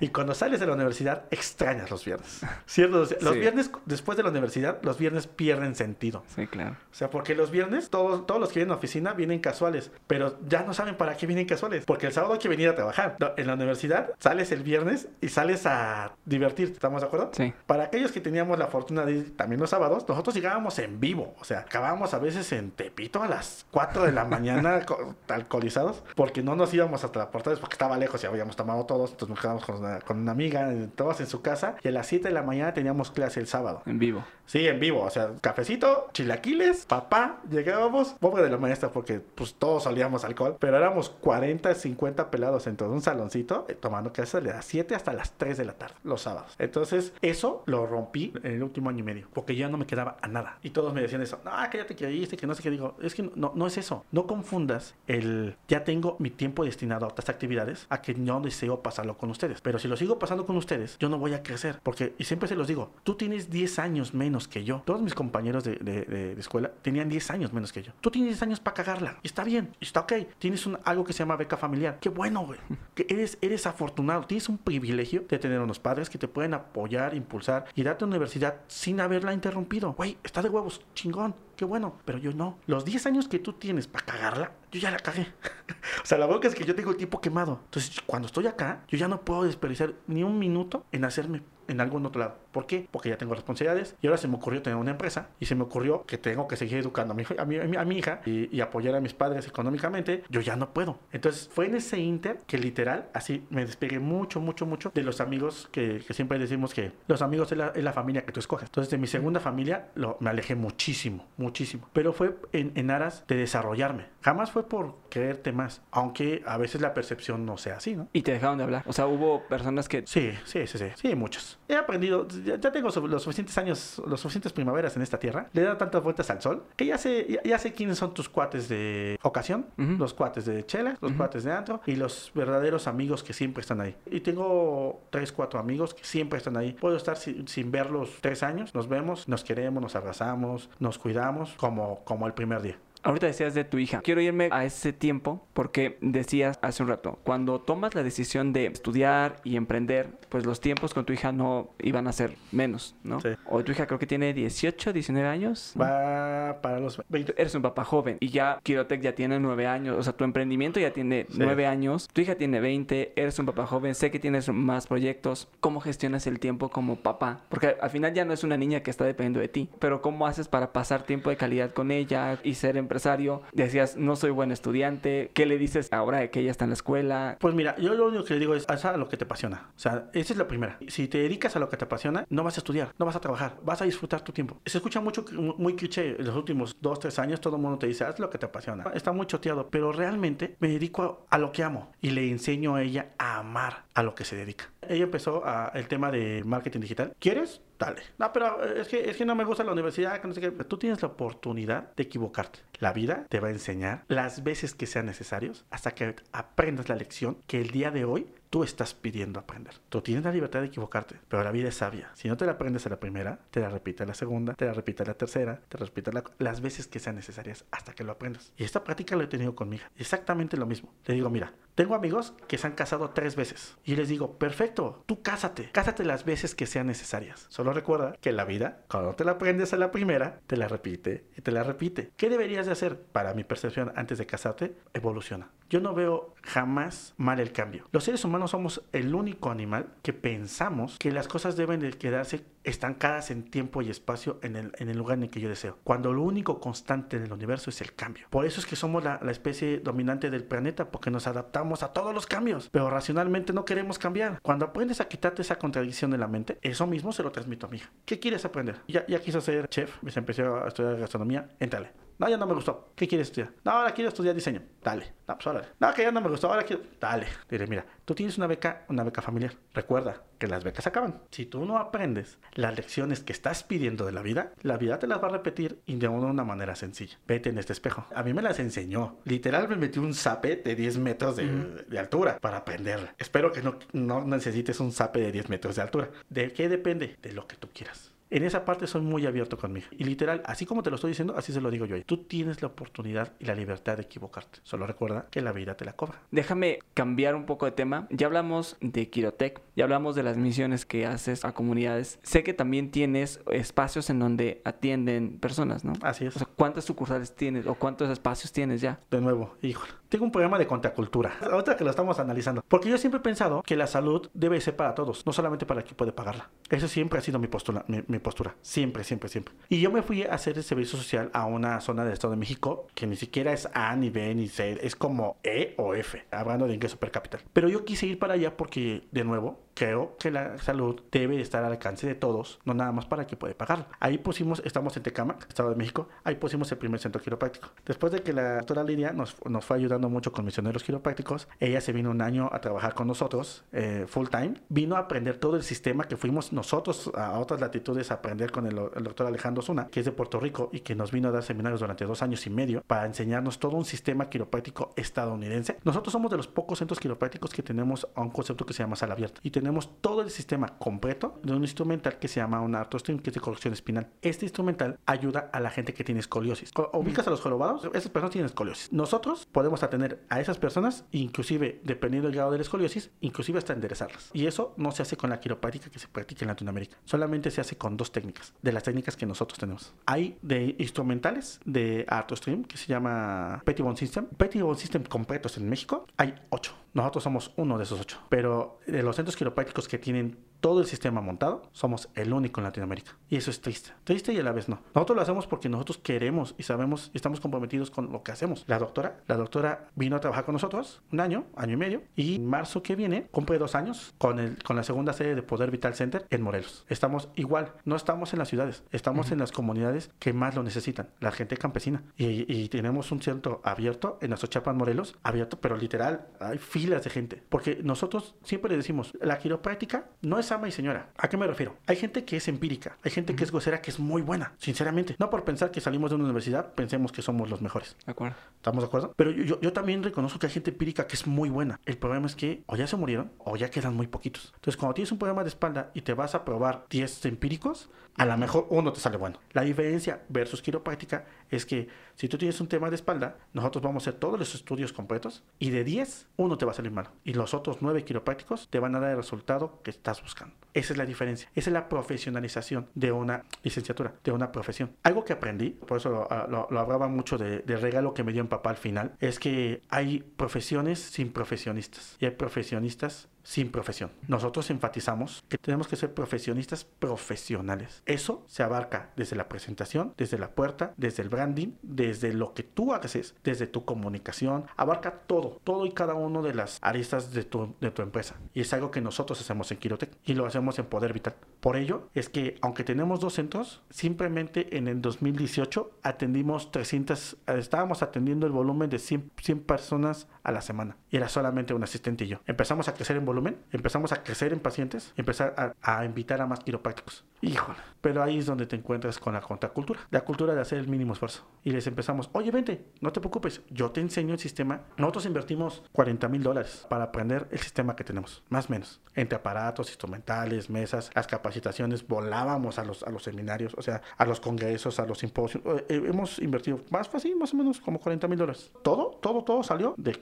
Y cuando sales de la universidad, extrañas los viernes. (laughs) ¿Cierto? Los viernes, después de la universidad, los viernes pierden sentido. Sí, claro. O sea, porque los viernes, todos, todos los que vienen a la oficina vienen casuales, pero ya no saben para qué vienen casuales. Porque el sábado hay que venir a trabajar. En la universidad sales el viernes y sales a divertirte. ¿Estamos de acuerdo? Sí. Para aquellos que teníamos la fortuna de ir también los sábados, nosotros llegábamos en vivo. O sea, acabábamos a veces en Tepito a las 4 de la (laughs) mañana alcoholizados porque no nos íbamos hasta la portada porque estaba lejos y habíamos tomado todos. Entonces nos quedamos con una, con una amiga, todos en su casa y a las 7 de la mañana teníamos clase el sábado. En vivo. Sí, en vivo. O sea, cafecito, chilaquiles, papá, llegábamos, pobre de la maestra porque pues todos solíamos alcohol, pero éramos 40, 50 pelados en todo un saloncito eh, tomando clases de las 7 hasta las 3 de la tarde, los sábados. Entonces, eso lo rompí en el último año y medio porque ya no me quedaba a nada. Y todos me decían eso, no, que ya que no sé qué digo. Es que no, no es eso. No confundas el ya tengo mi tiempo destinado a otras actividades a que no deseo pasarlo con ustedes. Pero si lo sigo pasando con ustedes, yo no voy a crecer. Porque, y siempre se los digo, tú tienes 10 años menos que yo. Todos mis compañeros de, de, escuela tenían 10 años menos que yo. Tú tienes 10 años para cagarla. Está bien, está ok. Tienes un, algo que se llama beca familiar. Qué bueno, güey. Que eres, eres afortunado. Tienes un privilegio de tener unos padres que te pueden apoyar, impulsar y darte una universidad sin haberla interrumpido. Güey, está de huevos. Chingón qué bueno, pero yo no. Los 10 años que tú tienes para cagarla, yo ya la cagué. (laughs) o sea, la boca es que yo tengo el tiempo quemado. Entonces, cuando estoy acá, yo ya no puedo desperdiciar ni un minuto en hacerme en algún otro lado. ¿Por qué? Porque ya tengo responsabilidades y ahora se me ocurrió tener una empresa y se me ocurrió que tengo que seguir educando a mi, a mi, a mi, hija y, apoyar a mis padres económicamente. Yo ya no puedo. Entonces fue en ese inter que literal así me despegué mucho, mucho, mucho de los amigos que, que siempre decimos que los amigos es la, es la, familia que tú escoges. Entonces de mi segunda familia lo, me alejé muchísimo, muchísimo. Pero fue en, en aras de desarrollarme. Jamás fue por creerte más, aunque a veces la percepción no sea así, ¿no? Y te dejaron de hablar. O sea, hubo personas que... Sí, sí, sí, sí, sí, muchos. He aprendido, ya, tengo los suficientes años, los suficientes primaveras en esta tierra, le he dado tantas vueltas al sol, que ya sé, ya, sé quiénes son tus cuates de ocasión, los cuates de chela, los cuates de antro y los verdaderos amigos que siempre están ahí. Y tengo tres, cuatro amigos que siempre están ahí. Puedo estar sin, sin verlos tres años, nos vemos, nos queremos, nos abrazamos, nos cuidamos como, como el primer día. Ahorita decías de tu hija. Quiero irme a ese tiempo porque decías hace un rato, cuando tomas la decisión de estudiar y emprender, pues los tiempos con tu hija no iban a ser menos, ¿no? Sí. O tu hija creo que tiene 18, 19 años. Va para los 20. Eres un papá joven y ya Quirotec ya tiene 9 años, o sea, tu emprendimiento ya tiene 9 años, tu hija tiene 20, eres un papá joven, sé que tienes más proyectos. ¿Cómo gestionas el tiempo como papá? Porque al final ya no es una niña que está dependiendo de ti, pero ¿cómo haces para pasar tiempo de calidad con ella y ser empresario? decías, no soy buen estudiante, ¿qué le dices ahora que ella está en la escuela? Pues mira, yo lo único que le digo es, haz a lo que te apasiona. O sea, esa es la primera. Si te dedicas a lo que te apasiona, no vas a estudiar, no vas a trabajar, vas a disfrutar tu tiempo. Se escucha mucho, muy cliché, en los últimos dos, tres años todo el mundo te dice, haz lo que te apasiona. Está muy choteado, pero realmente me dedico a, lo que amo y le enseño a ella a amar a lo que se dedica. Ella empezó a, el tema de marketing digital. ¿Quieres? Dale. No, pero es que, es que no me gusta la universidad. Tú tienes la oportunidad de equivocarte. La vida te va a enseñar las veces que sean necesarios hasta que aprendas la lección que el día de hoy tú estás pidiendo aprender. Tú tienes la libertad de equivocarte, pero la vida es sabia. Si no te la aprendes a la primera, te la repite a la segunda, te la repite a la tercera, te la repite las veces que sean necesarias hasta que lo aprendas. Y esta práctica la he tenido con mi hija. Exactamente lo mismo. Le digo, mira, tengo amigos que se han casado tres veces y les digo, perfecto, tú cásate, cásate las veces que sean necesarias. Solo recuerda que la vida, cuando te la aprendes a la primera, te la repite y te la repite. ¿Qué deberías de hacer? Para mi percepción, antes de casarte, evoluciona. Yo no veo jamás mal el cambio. Los seres humanos somos el único animal que pensamos que las cosas deben de quedarse estancadas en tiempo y espacio en el, en el lugar en el que yo deseo. Cuando lo único constante en el universo es el cambio. Por eso es que somos la, la especie dominante del planeta, porque nos adaptamos a todos los cambios, pero racionalmente no queremos cambiar. Cuando aprendes a quitarte esa contradicción de la mente, eso mismo se lo transmito a mi hija. ¿Qué quieres aprender? Ya, ya quiso ser chef, se empezó a estudiar gastronomía, entrale No, ya no me gustó. ¿Qué quieres estudiar? No, ahora quiero estudiar diseño. Dale. No, pues órale. No, que ya no me gustó. Ahora quiero. Dale. Dile, mira, tú tienes una beca, una beca familiar. Recuerda que las becas acaban. Si tú no aprendes las lecciones que estás pidiendo de la vida, la vida te las va a repetir y de una manera sencilla. Vete en este espejo. A mí me las enseñó. Literal me metí un zape de 10 metros de, de altura para aprenderla. Espero que no, no necesites un zape de 10 metros de altura. ¿De qué depende? De lo que tú quieras. En esa parte soy muy abierto conmigo. Y literal, así como te lo estoy diciendo, así se lo digo yo. Tú tienes la oportunidad y la libertad de equivocarte. Solo recuerda que la vida te la cobra. Déjame cambiar un poco de tema. Ya hablamos de Kirotech, ya hablamos de las misiones que haces a comunidades. Sé que también tienes espacios en donde atienden personas, ¿no? Así es. O sea, ¿cuántas sucursales tienes o cuántos espacios tienes ya? De nuevo, híjole. Tengo un programa de contracultura. (laughs) Otra que lo estamos analizando. Porque yo siempre he pensado que la salud debe ser para todos, no solamente para quien puede pagarla. Eso siempre ha sido mi postura. Mi postura. Siempre, siempre, siempre. Y yo me fui a hacer el servicio social a una zona del Estado de México que ni siquiera es A, ni B, ni C. Es como E o F, hablando de ingreso per cápita. Pero yo quise ir para allá porque, de nuevo, creo que la salud debe estar al alcance de todos, no nada más para que puede pagar. Ahí pusimos, estamos en Tecamac, Estado de México, ahí pusimos el primer centro quiropráctico. Después de que la doctora Lidia nos, nos fue ayudando mucho con misioneros quiroprácticos, ella se vino un año a trabajar con nosotros eh, full time, vino a aprender todo el sistema que fuimos nosotros a otras latitudes a aprender con el, el doctor Alejandro Zuna, que es de Puerto Rico y que nos vino a dar seminarios durante dos años y medio para enseñarnos todo un sistema quiropráctico estadounidense. Nosotros somos de los pocos centros quiroprácticos que tenemos a un concepto que se llama sala abierta y tenemos todo el sistema completo de un instrumental que se llama un artostream, que es de corrección espinal. Este instrumental ayuda a la gente que tiene escoliosis. Ubicas a los jorobados, esas personas tienen escoliosis. Nosotros podemos atender a esas personas, inclusive dependiendo del grado de la escoliosis, inclusive hasta enderezarlas. Y eso no se hace con la quiropráctica que se practica en Latinoamérica. Solamente se hace con dos técnicas, de las técnicas que nosotros tenemos. Hay de instrumentales de artostream que se llama Petty Bone System. Petty Bone System completos en México hay ocho. Nosotros somos uno de esos ocho. Pero de los centros quiroprácticos que tienen todo el sistema montado, somos el único en Latinoamérica. Y eso es triste. Triste y a la vez no. Nosotros lo hacemos porque nosotros queremos y sabemos y estamos comprometidos con lo que hacemos. La doctora, la doctora vino a trabajar con nosotros un año, año y medio. Y en marzo que viene cumple dos años con, el, con la segunda sede de Poder Vital Center en Morelos. Estamos igual. No estamos en las ciudades. Estamos en las comunidades que más lo necesitan. La gente campesina. Y, y tenemos un centro abierto en Azochapan, Morelos. Abierto, pero literal. Hay filas de gente. Porque nosotros siempre le decimos, la quiropráctica no es ama y señora. ¿A qué me refiero? Hay gente que es empírica. Hay gente que es grosera que es muy buena. Sinceramente. No por pensar que salimos de una universidad, pensemos que somos los mejores. ¿De acuerdo? ¿Estamos de acuerdo? Pero yo, yo- yo también reconozco que hay gente empírica que es muy buena. El problema es que o ya se murieron o ya quedan muy poquitos. Entonces, cuando tienes un problema de espalda y te vas a probar 10 empíricos, a lo mejor uno te sale bueno. La diferencia versus quiropráctica es que si tú tienes un tema de espalda, nosotros vamos a hacer todos los estudios completos y de 10, uno te va a salir malo. Y los otros 9 quiroprácticos te van a dar el resultado que estás buscando. gaan. Esa es la diferencia. Esa es la profesionalización de una licenciatura, de una profesión. Algo que aprendí, por eso lo, ah, lo- lo hablaba mucho de- del regalo que me dio mi papá al final, es que hay profesiones sin profesionistas y hay profesionistas sin profesión. Nosotros enfatizamos que tenemos que ser profesionistas profesionales. Eso se abarca desde la presentación, desde la puerta, desde el branding, desde lo que tú haces, desde tu comunicación, abarca todo, todo y cada uno de las aristas de tu, de tu empresa. Y es algo que nosotros hacemos en Quirotec y lo hacemos en Poder Vital. Por ello es que aunque tenemos dos centros, simplemente en el 2018 atendimos 300, eh, estábamos atendiendo el volumen de 100, 100 personas a la semana. Y era solamente un asistente y yo. Empezamos a crecer en volumen, empezamos a crecer en pacientes, empezar a, invitar a más quiroprácticos. Híjole, pero ahí es donde te encuentras con la contracultura, la cultura de hacer el mínimo esfuerzo. Y les empezamos, oye, vente, no te preocupes, yo te enseño el sistema. Nosotros invertimos 40 mil dólares para aprender el sistema que tenemos, más o menos. Entre aparatos, instrumentales, mesas, las capacitaciones, volábamos a los, a los seminarios, o sea, a los congresos, a los simposios. Eh, eh, hemos invertido más fácil, más o menos como 40 mil dólares. Todo, todo, todo salió de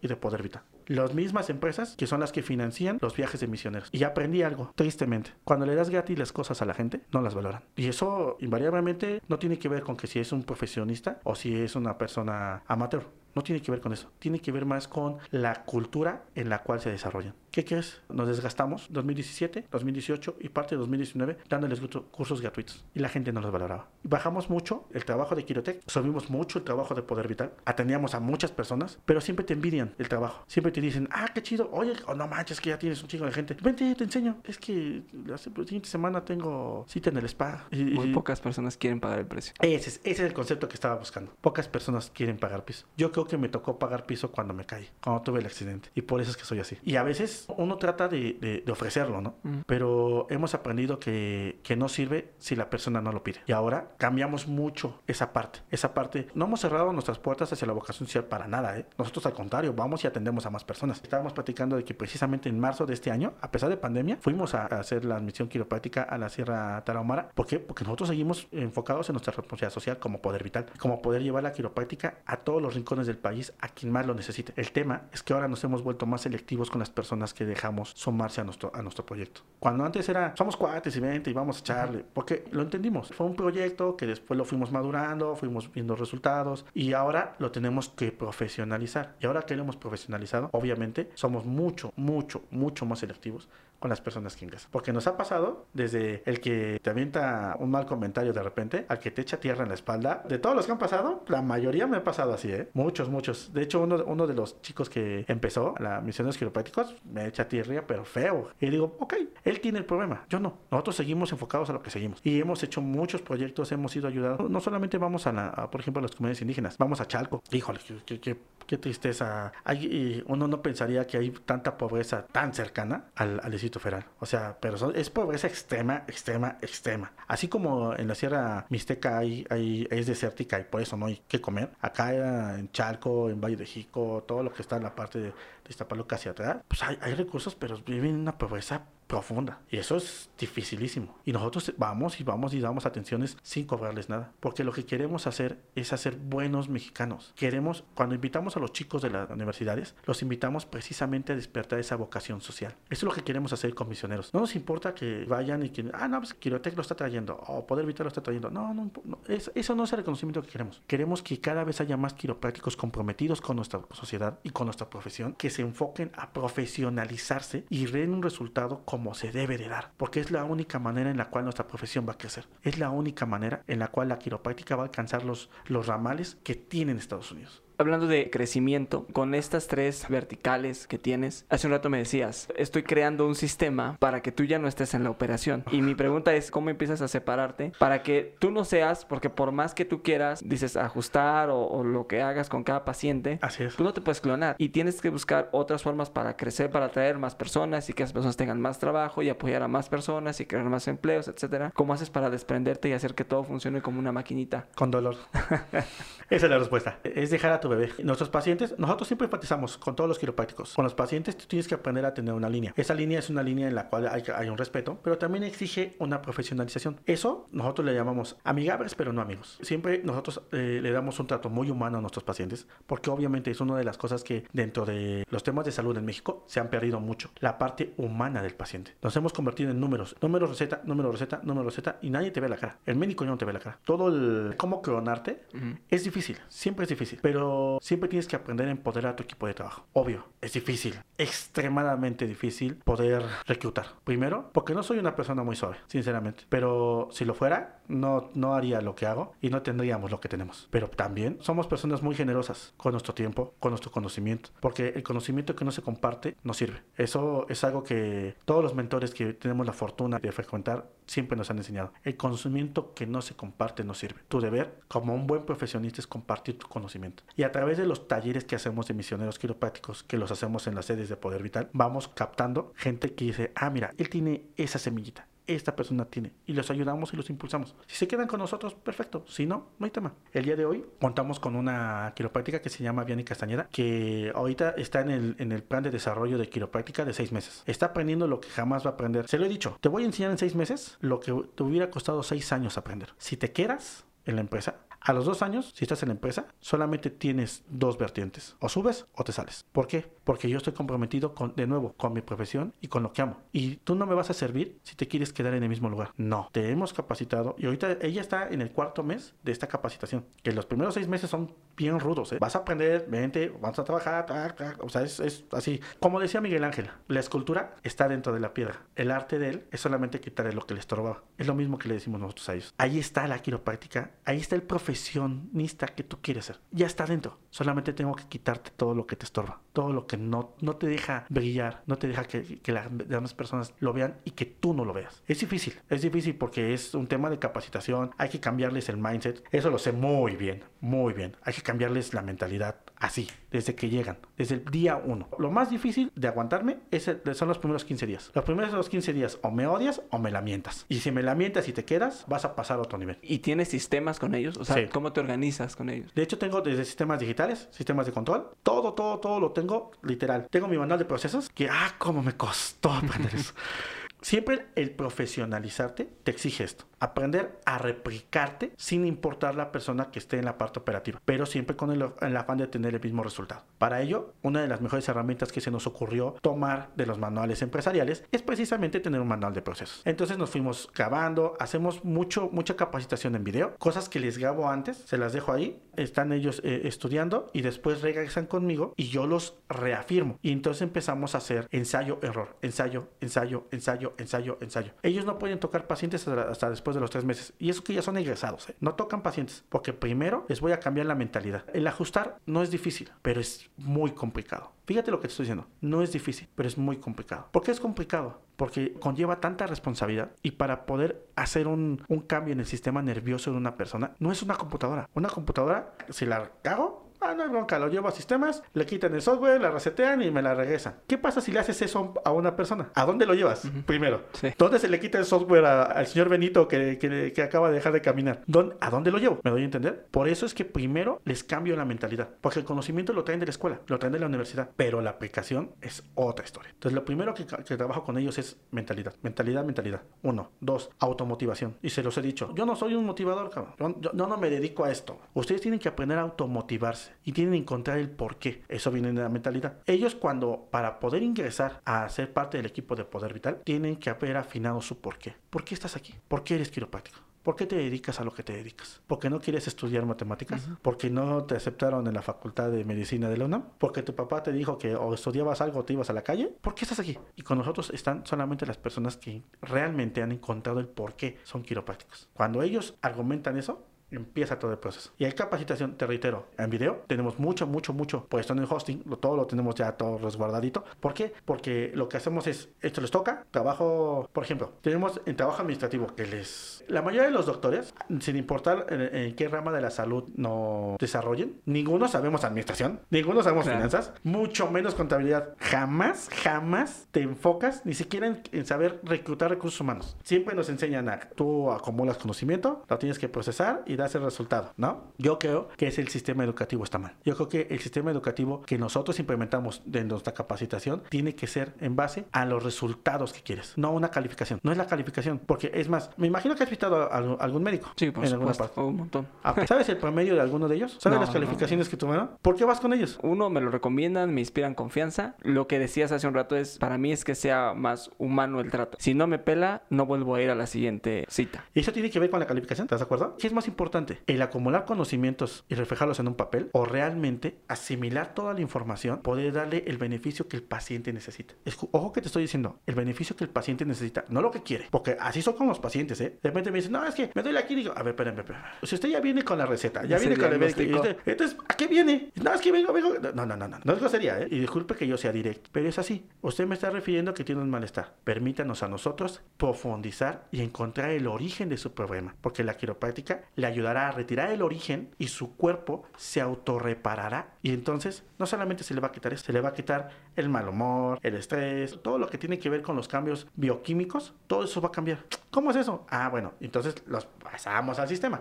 Y de Poder Vita. Las mismas empresas que son las que financian los viajes de misioneros. Y aprendí algo, tristemente. Cuando le das gratis las cosas a la gente, no las valoran. Y eso invariablemente no tiene que ver con que si es un profesionista o si es una persona amateur. No tiene que ver con eso. Tiene que ver más con la cultura en la cual se desarrollan. ¿Qué crees? Nos desgastamos 2017, 2018 y parte de 2019 dándoles cursos gratuitos y la gente no los valoraba. Bajamos mucho el trabajo de Quirotec, subimos mucho el trabajo de Poder Vital, atendíamos a muchas personas, pero siempre te envidian el trabajo. Siempre te dicen, ah, qué chido, oye, oh, no manches, que ya tienes un chico de gente. Vente, te enseño. Es que la siguiente semana tengo cita en el spa. Y, Muy pocas personas quieren pagar el precio. Ese es, ese es el concepto que estaba buscando. Pocas personas quieren pagar piso. Yo creo que me tocó pagar piso cuando me caí, cuando tuve el accidente. Y por eso es que soy así. Y a veces uno trata de, ofrecerlo, ¿no? Pero hemos aprendido que, que no sirve si la persona no lo pide. Y ahora cambiamos mucho esa parte. Esa parte, no hemos cerrado nuestras puertas hacia la vocación social para nada, ¿eh? Nosotros al contrario, vamos y atendemos a más personas. Estábamos platicando de que precisamente en marzo de este año, a pesar de pandemia, fuimos a, hacer la admisión quiropráctica a la Sierra Tarahumara. ¿Por qué? Porque nosotros seguimos enfocados en nuestra responsabilidad social como poder vital, como poder llevar la quiropráctica a todos los rincones del país, a quien más lo necesite. El tema es que ahora nos hemos vuelto más selectivos con las personas que dejamos sumarse a nuestro, a nuestro proyecto. Cuando antes era, somos cuates y vente y vamos a echarle, porque lo entendimos. Fue un proyecto que después lo fuimos madurando, fuimos viendo resultados y ahora lo tenemos que profesionalizar. Y ahora que lo hemos profesionalizado, obviamente somos mucho, mucho, mucho más selectivos con las personas que ingresan. Porque nos ha pasado desde el que te avienta un mal comentario de repente al que te echa tierra en la espalda. De todos los que han pasado, la mayoría me ha pasado así, ¿eh? Muchos, muchos. De hecho, uno, uno de los chicos que empezó la misión de quiroprácticos me echa tierra, pero feo. Y digo, ok, él tiene el problema, yo no. Nosotros seguimos enfocados a lo que seguimos. Y hemos hecho muchos proyectos, hemos sido ayudados. No solamente vamos a, la, por ejemplo, a las comunidades indígenas, vamos a Chalco. Híjole, qué tristeza. Hay, uno no pensaría que hay tanta pobreza tan cercana al, al O sea, pero es pobreza extrema, extrema, extrema. Así como en la Sierra Mixteca hay, hay, es desértica y por eso no hay que comer. Acá en Chalco, en Valle de Jico, todo lo que está en la parte de Iztapalapa hacia atrás, pues hay, hay recursos, pero viven en una pobreza profunda. Y eso es dificilísimo. Y nosotros vamos y vamos y damos atenciones sin cobrarles nada. Porque lo que queremos hacer es hacer buenos mexicanos. Queremos, cuando invitamos a los chicos de las universidades, los invitamos precisamente a despertar esa vocación social. Eso es lo que queremos hacer con misioneros. No nos importa que vayan y que, ah, no, pues Quirotec lo está trayendo, o Poder Vital lo está trayendo. No, no, eso no es el reconocimiento que queremos. Queremos que cada vez haya más quiroprácticos comprometidos con nuestra sociedad y con nuestra profesión, que se enfoquen a profesionalizarse y den un resultado como se debe de dar, porque es la única manera en la cual nuestra profesión va a crecer. Es la única manera en la cual la quiropráctica va a alcanzar los, los ramales que tienen Estados Unidos. Hablando de crecimiento, con estas tres verticales que tienes, hace un rato me decías, estoy creando un sistema para que tú ya no estés en la operación. Y mi pregunta es, ¿cómo empiezas a separarte para que tú no seas, porque por más que tú quieras, dices, ajustar o, lo que hagas con cada paciente, Así tú no te puedes clonar y tienes que buscar otras formas para crecer, para atraer más personas y que las personas tengan más trabajo y apoyar a más personas y crear más empleos, etcétera. ¿Cómo haces para desprenderte y hacer que todo funcione como una maquinita? Con dolor. (laughs) Esa es la respuesta. Es dejar a tu bebé. Nuestros pacientes, nosotros siempre enfatizamos con todos los quiroprácticos. Con los pacientes tú tienes que aprender a tener una línea. Esa línea es una línea en la cual hay, hay un respeto, pero también exige una profesionalización. Eso nosotros le llamamos amigables, pero no amigos. Siempre nosotros eh, le damos un trato muy humano a nuestros pacientes, porque obviamente es una de las cosas que dentro de los temas de salud en México se han perdido mucho. La parte humana del paciente. Nos hemos convertido en números. Número receta, número receta, número receta, y nadie te ve la cara. El médico ya no te ve la cara. Todo el cómo clonarte es difícil. Siempre es difícil. Pero siempre tienes que aprender a empoderar a tu equipo de trabajo. Obvio, es difícil, extremadamente difícil poder reclutar. Primero, porque no soy una persona muy suave, sinceramente. Pero si lo fuera, no, no haría lo que hago y no tendríamos lo que tenemos. Pero también somos personas muy generosas con nuestro tiempo, con nuestro conocimiento. Porque el conocimiento que no se comparte no sirve. Eso es algo que todos los mentores que tenemos la fortuna de frecuentar siempre nos han enseñado. El conocimiento que no se comparte no sirve. Tu deber como un buen profesionista es compartir tu conocimiento. Y a través de los talleres que hacemos de misioneros quiroprácticos, que los hacemos en las sedes de Poder Vital, vamos captando gente que dice, ah, mira, él tiene esa semillita esta persona tiene y los ayudamos y los impulsamos. Si se quedan con nosotros, perfecto. Si no, no hay tema. El día de hoy contamos con una quiropráctica que se llama Viani Castañeda, que ahorita está en el, en el plan de desarrollo de quiropráctica de seis meses. Está aprendiendo lo que jamás va a aprender. Se lo he dicho, te voy a enseñar en seis meses lo que te hubiera costado seis años aprender. Si te quedas en la empresa, a los dos años, si estás en la empresa, solamente tienes dos vertientes. O subes o te sales. ¿Por qué? Porque yo estoy comprometido de nuevo, con mi profesión y con lo que amo. Y tú no me vas a servir si te quieres quedar en el mismo lugar. No. Te hemos capacitado y ahorita ella está en el cuarto mes de esta capacitación. Que los primeros seis meses son bien rudos. ¿eh? Vas a aprender, vente, vamos a trabajar, o sea, es, es, así. Como decía Miguel Ángel, la escultura está dentro de la piedra. El arte de él es solamente quitarle lo que le estorbaba. Es lo mismo que le decimos nosotros a ellos. Ahí está la quiropráctica, ahí está el profesionista que tú quieres ser. Ya está dentro. Solamente tengo que quitarte todo lo que te estorba, todo lo que no, no te deja brillar, no te deja que, que las demás personas lo vean y que tú no lo veas. Es difícil, es difícil porque es un tema de capacitación, hay que cambiarles el mindset. Eso lo sé muy bien, muy bien. Hay que cambiarles la mentalidad así, desde que llegan, desde el día uno. Lo más difícil de aguantarme es son los primeros 15 días. Los primeros los 15 días o me odias o me lamentas. Y si me lamentas y te quedas, vas a pasar a otro nivel. ¿Y tienes sistemas con ellos? O sea, ¿cómo te organizas con ellos? De hecho, tengo desde sistemas digitales, sistemas de control, todo, todo, todo lo tengo literal. Tengo mi manual de procesos que, ah, cómo me costó (laughs) aprender eso. Siempre el profesionalizarte te exige esto aprender a replicarte sin importar la persona que esté en la parte operativa, pero siempre con el, afán de tener el mismo resultado. Para ello, una de las mejores herramientas que se nos ocurrió tomar de los manuales empresariales es precisamente tener un manual de procesos. Entonces nos fuimos grabando, hacemos mucho, mucha capacitación en video, cosas que les grabo antes, se las dejo ahí, están ellos eh, estudiando y después regresan conmigo y yo los reafirmo. Y entonces empezamos a hacer ensayo, error, ensayo, ensayo, ensayo, ensayo, ensayo. Ellos no pueden tocar pacientes hasta después de los tres meses. Y eso que ya son egresados, ¿eh? no tocan pacientes, porque primero les voy a cambiar la mentalidad. El ajustar no es difícil, pero es muy complicado. Fíjate lo que te estoy diciendo, no es difícil, pero es muy complicado. ¿Por qué es complicado? Porque conlleva tanta responsabilidad y para poder hacer un, un cambio en el sistema nervioso de una persona, no es una computadora. Una computadora, si la cago, Ah, no hay bronca, lo llevo a sistemas, le quitan el software, la resetean y me la regresan. ¿Qué pasa si le haces eso a una persona? ¿A dónde lo llevas? Primero. ¿Dónde se le quita el software al señor Benito que, que, acaba de dejar de caminar? ¿A dónde lo llevo? ¿Me doy a entender? Por eso es que primero les cambio la mentalidad. Porque el conocimiento lo traen de la escuela, lo traen de la universidad. Pero la aplicación es otra historia. Entonces, lo primero que, trabajo con ellos es mentalidad. Mentalidad, mentalidad. Uno. Dos. Automotivación. Y se los he dicho. Yo no soy un motivador, cabrón. Yo, yo no me dedico a esto. Ustedes tienen que aprender a automotivarse y tienen que encontrar el por qué. Eso viene de la mentalidad. Ellos cuando para poder ingresar a ser parte del equipo de Poder Vital tienen que haber afinado su por qué. ¿Por qué estás aquí? ¿Por qué eres quiropráctico? ¿Por qué te dedicas a lo que te dedicas? ¿Porque no quieres estudiar matemáticas? ¿Porque no te aceptaron en la facultad de medicina de la UNAM? ¿Porque tu papá te dijo que o estudiabas algo o te ibas a la calle? ¿Por qué estás aquí? Y con nosotros están solamente las personas que realmente han encontrado el por qué son quiroprácticos. Cuando ellos argumentan eso, empieza todo el proceso. Y hay capacitación, te reitero, en video tenemos mucho, mucho, mucho puesto en el hosting, todo lo tenemos ya todo resguardadito. ¿Por qué? Porque lo que hacemos es, esto les toca, trabajo, por ejemplo, tenemos en trabajo administrativo que les... La mayoría de los doctores, sin importar en, qué rama de la salud no desarrollen, ninguno sabemos administración, ninguno sabemos finanzas, mucho menos contabilidad. Jamás, jamás te enfocas ni siquiera en, en saber reclutar recursos humanos. Siempre nos enseñan a, tú acumulas conocimiento, lo tienes que procesar y el resultado, ¿no? Yo creo que es el sistema educativo está mal. Yo creo que el sistema educativo que nosotros implementamos de nuestra capacitación tiene que ser en base a los resultados que quieres, no una calificación. No es la calificación, porque es más, me imagino que has visitado a, algún médico. Sí, por en alguna parte. un montón. Ah, ¿Sabes el promedio de alguno de ellos? ¿Sabes las calificaciones que tomaron? ¿Por qué vas con ellos? Uno, me lo recomiendan, me inspiran confianza. Lo que decías hace un rato es, para mí es que sea más humano el trato. Si no me pela, no vuelvo a ir a la siguiente cita. ¿Y eso tiene que ver con la calificación? ¿Estás de acuerdo? ¿Qué es más importante? ¿El acumular conocimientos y reflejarlos en un papel o realmente asimilar toda la información, poder darle el beneficio que el paciente necesita? ojo que te estoy diciendo, el beneficio que el paciente necesita, no lo que quiere, porque así son con los pacientes, ¿eh? De repente me dicen, no, es que me doy aquí y digo, a ver, espérame, espérame. Si usted ya viene con la receta, ya viene con el médico, entonces, ¿a qué viene? No, es que vengo, vengo. No, no, no, no, no es grosería, ¿eh? Y disculpe que yo sea directo, pero es así. Usted me está refiriendo que tiene un malestar. Permítanos a nosotros profundizar y encontrar el origen de su problema, porque la quiropráctica le ayudará a retirar el origen y su cuerpo se autorreparará. Y entonces no solamente se le va a quitar esto, se le va a quitar el mal humor, el estrés, todo lo que tiene que ver con los cambios bioquímicos, todo eso va a cambiar. ¿Cómo es eso? Ah, bueno, entonces los pasamos al sistema,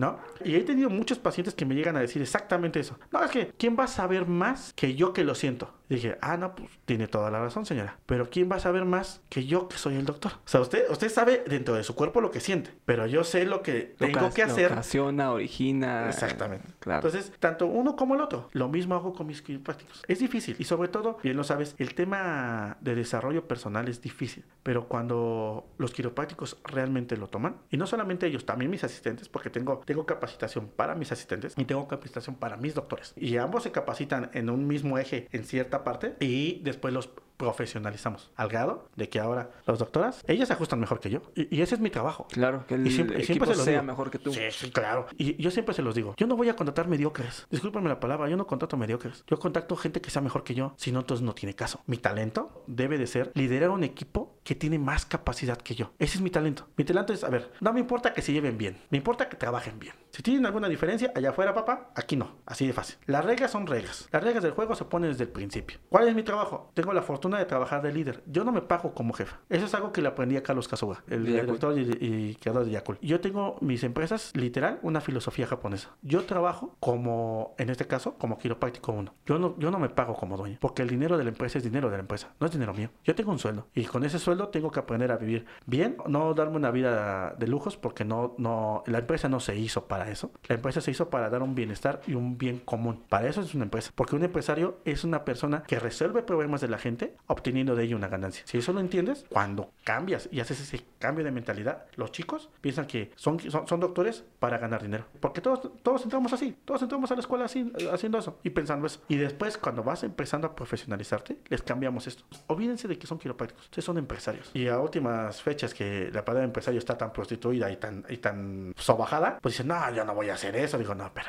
¿no? Y he tenido muchos pacientes que me llegan a decir exactamente eso. No, es que, ¿quién va a saber más que yo que lo siento? Dije, ah, no, pues tiene toda la razón, señora. Pero ¿quién va a saber más que yo que soy el doctor? O sea, usted, usted sabe dentro de su cuerpo lo que siente, pero yo sé lo que tengo que hacer. Ocasiona, origina. Exactamente. Claro. Entonces, tanto uno como el otro. Lo mismo hago con mis quiroprácticos. Es difícil. Y sobre todo, bien lo sabes, el tema de desarrollo personal es difícil. Pero cuando los quiroprácticos realmente lo toman, y no solamente ellos, también mis asistentes, porque tengo, tengo capacitación para mis asistentes y tengo capacitación para mis doctores. Y ambos se capacitan en un mismo eje en cierta parte y después los profesionalizamos al grado de que ahora los doctoras, ellas se ajustan mejor que yo. Y, ese es mi trabajo. Claro, que el siempre, equipo siempre sea mejor que tú. Sí, sí, claro. Y yo siempre se los digo, yo no voy a contratar mediocres. Discúlpenme la palabra, yo no contrato mediocres. Yo contacto gente que sea mejor que yo, si no, entonces no tiene caso. Mi talento debe de ser liderar un equipo que tiene más capacidad que yo. Ese es mi talento. Mi talento es, a ver, no me importa que se lleven bien, me importa que trabajen bien. Si tienen alguna diferencia, allá afuera, papá, aquí no. Así de fácil. Las reglas son reglas. Las reglas del juego se ponen desde el principio. ¿Cuál es mi trabajo? Tengo la fortuna de trabajar de líder. Yo no me pago como jefa. Eso es algo que le aprendí a Carlos Kasuga, el director y, creador de Yakul. Yo tengo mis empresas, literal, una filosofía japonesa. Yo trabajo como, en este caso, como quiropráctico uno. Yo no, yo no me pago como dueño, porque el dinero de la empresa es dinero de la empresa, no es dinero mío. Yo tengo un sueldo y con ese sueldo tengo que aprender a vivir bien, no darme una vida de lujos, porque no, no, la empresa no se hizo para eso. La empresa se hizo para dar un bienestar y un bien común. Para eso es una empresa, porque un empresario es una persona que resuelve problemas de la gente obteniendo de ello una ganancia. Si eso lo entiendes, cuando cambias y haces ese cambio de mentalidad, los chicos piensan que son, son, doctores para ganar dinero. Porque todos, todos entramos así, todos entramos a la escuela así, haciendo eso y pensando eso. Y después, cuando vas empezando a profesionalizarte, les cambiamos esto. Olvídense de que son quiroprácticos, ustedes son empresarios. Y a últimas fechas que la palabra empresario está tan prostituida y tan, y tan sobajada, pues dicen, no, yo no voy a hacer eso. Digo, no, pero,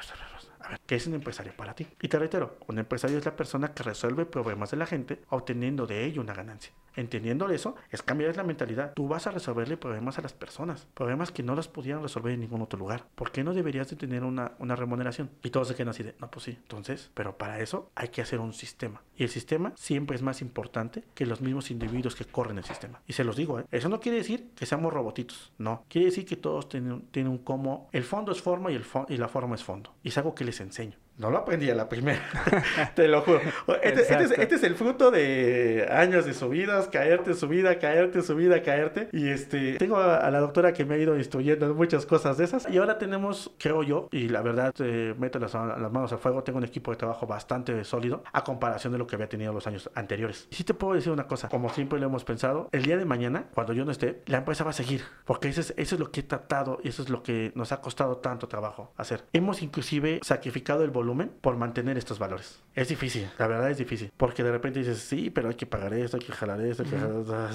a ver, ¿qué es un empresario para ti? Y te reitero, un empresario es la persona que resuelve problemas de la gente obteniendo de ello una ganancia. Entendiendo eso, es cambiar la mentalidad. Tú vas a resolverle problemas a las personas, problemas que no las pudieran resolver en ningún otro lugar. ¿Por qué no deberías de tener una, una remuneración? Y todos se quedan así de, no, pues sí. Entonces, pero para eso hay que hacer un sistema. Y el sistema siempre es más importante que los mismos individuos que corren el sistema. Y se los digo, ¿eh? eso no quiere decir que seamos robotitos, no. Quiere decir que todos tienen, tienen un como, el fondo es forma y, el y la forma es fondo. Y es algo que les enseño. No lo aprendí a la primera, (laughs) te lo juro. Este, este, este, es, el fruto de años de subidas, caerte, subida, caerte, subida, caerte. Y este, tengo a, la doctora que me ha ido instruyendo en muchas cosas de esas. Y ahora tenemos, creo yo, y la verdad, eh, meto las, las, manos al fuego, tengo un equipo de trabajo bastante sólido a comparación de lo que había tenido los años anteriores. Y sí te puedo decir una cosa, como siempre lo hemos pensado, el día de mañana, cuando yo no esté, la empresa va a seguir. Porque eso es, eso es lo que he tratado y eso es lo que nos ha costado tanto trabajo hacer. Hemos inclusive sacrificado el volumen por mantener estos valores. Es difícil, la verdad es difícil, porque de repente dices, sí, pero hay que pagar esto, hay que jalar esto, hay que jalar...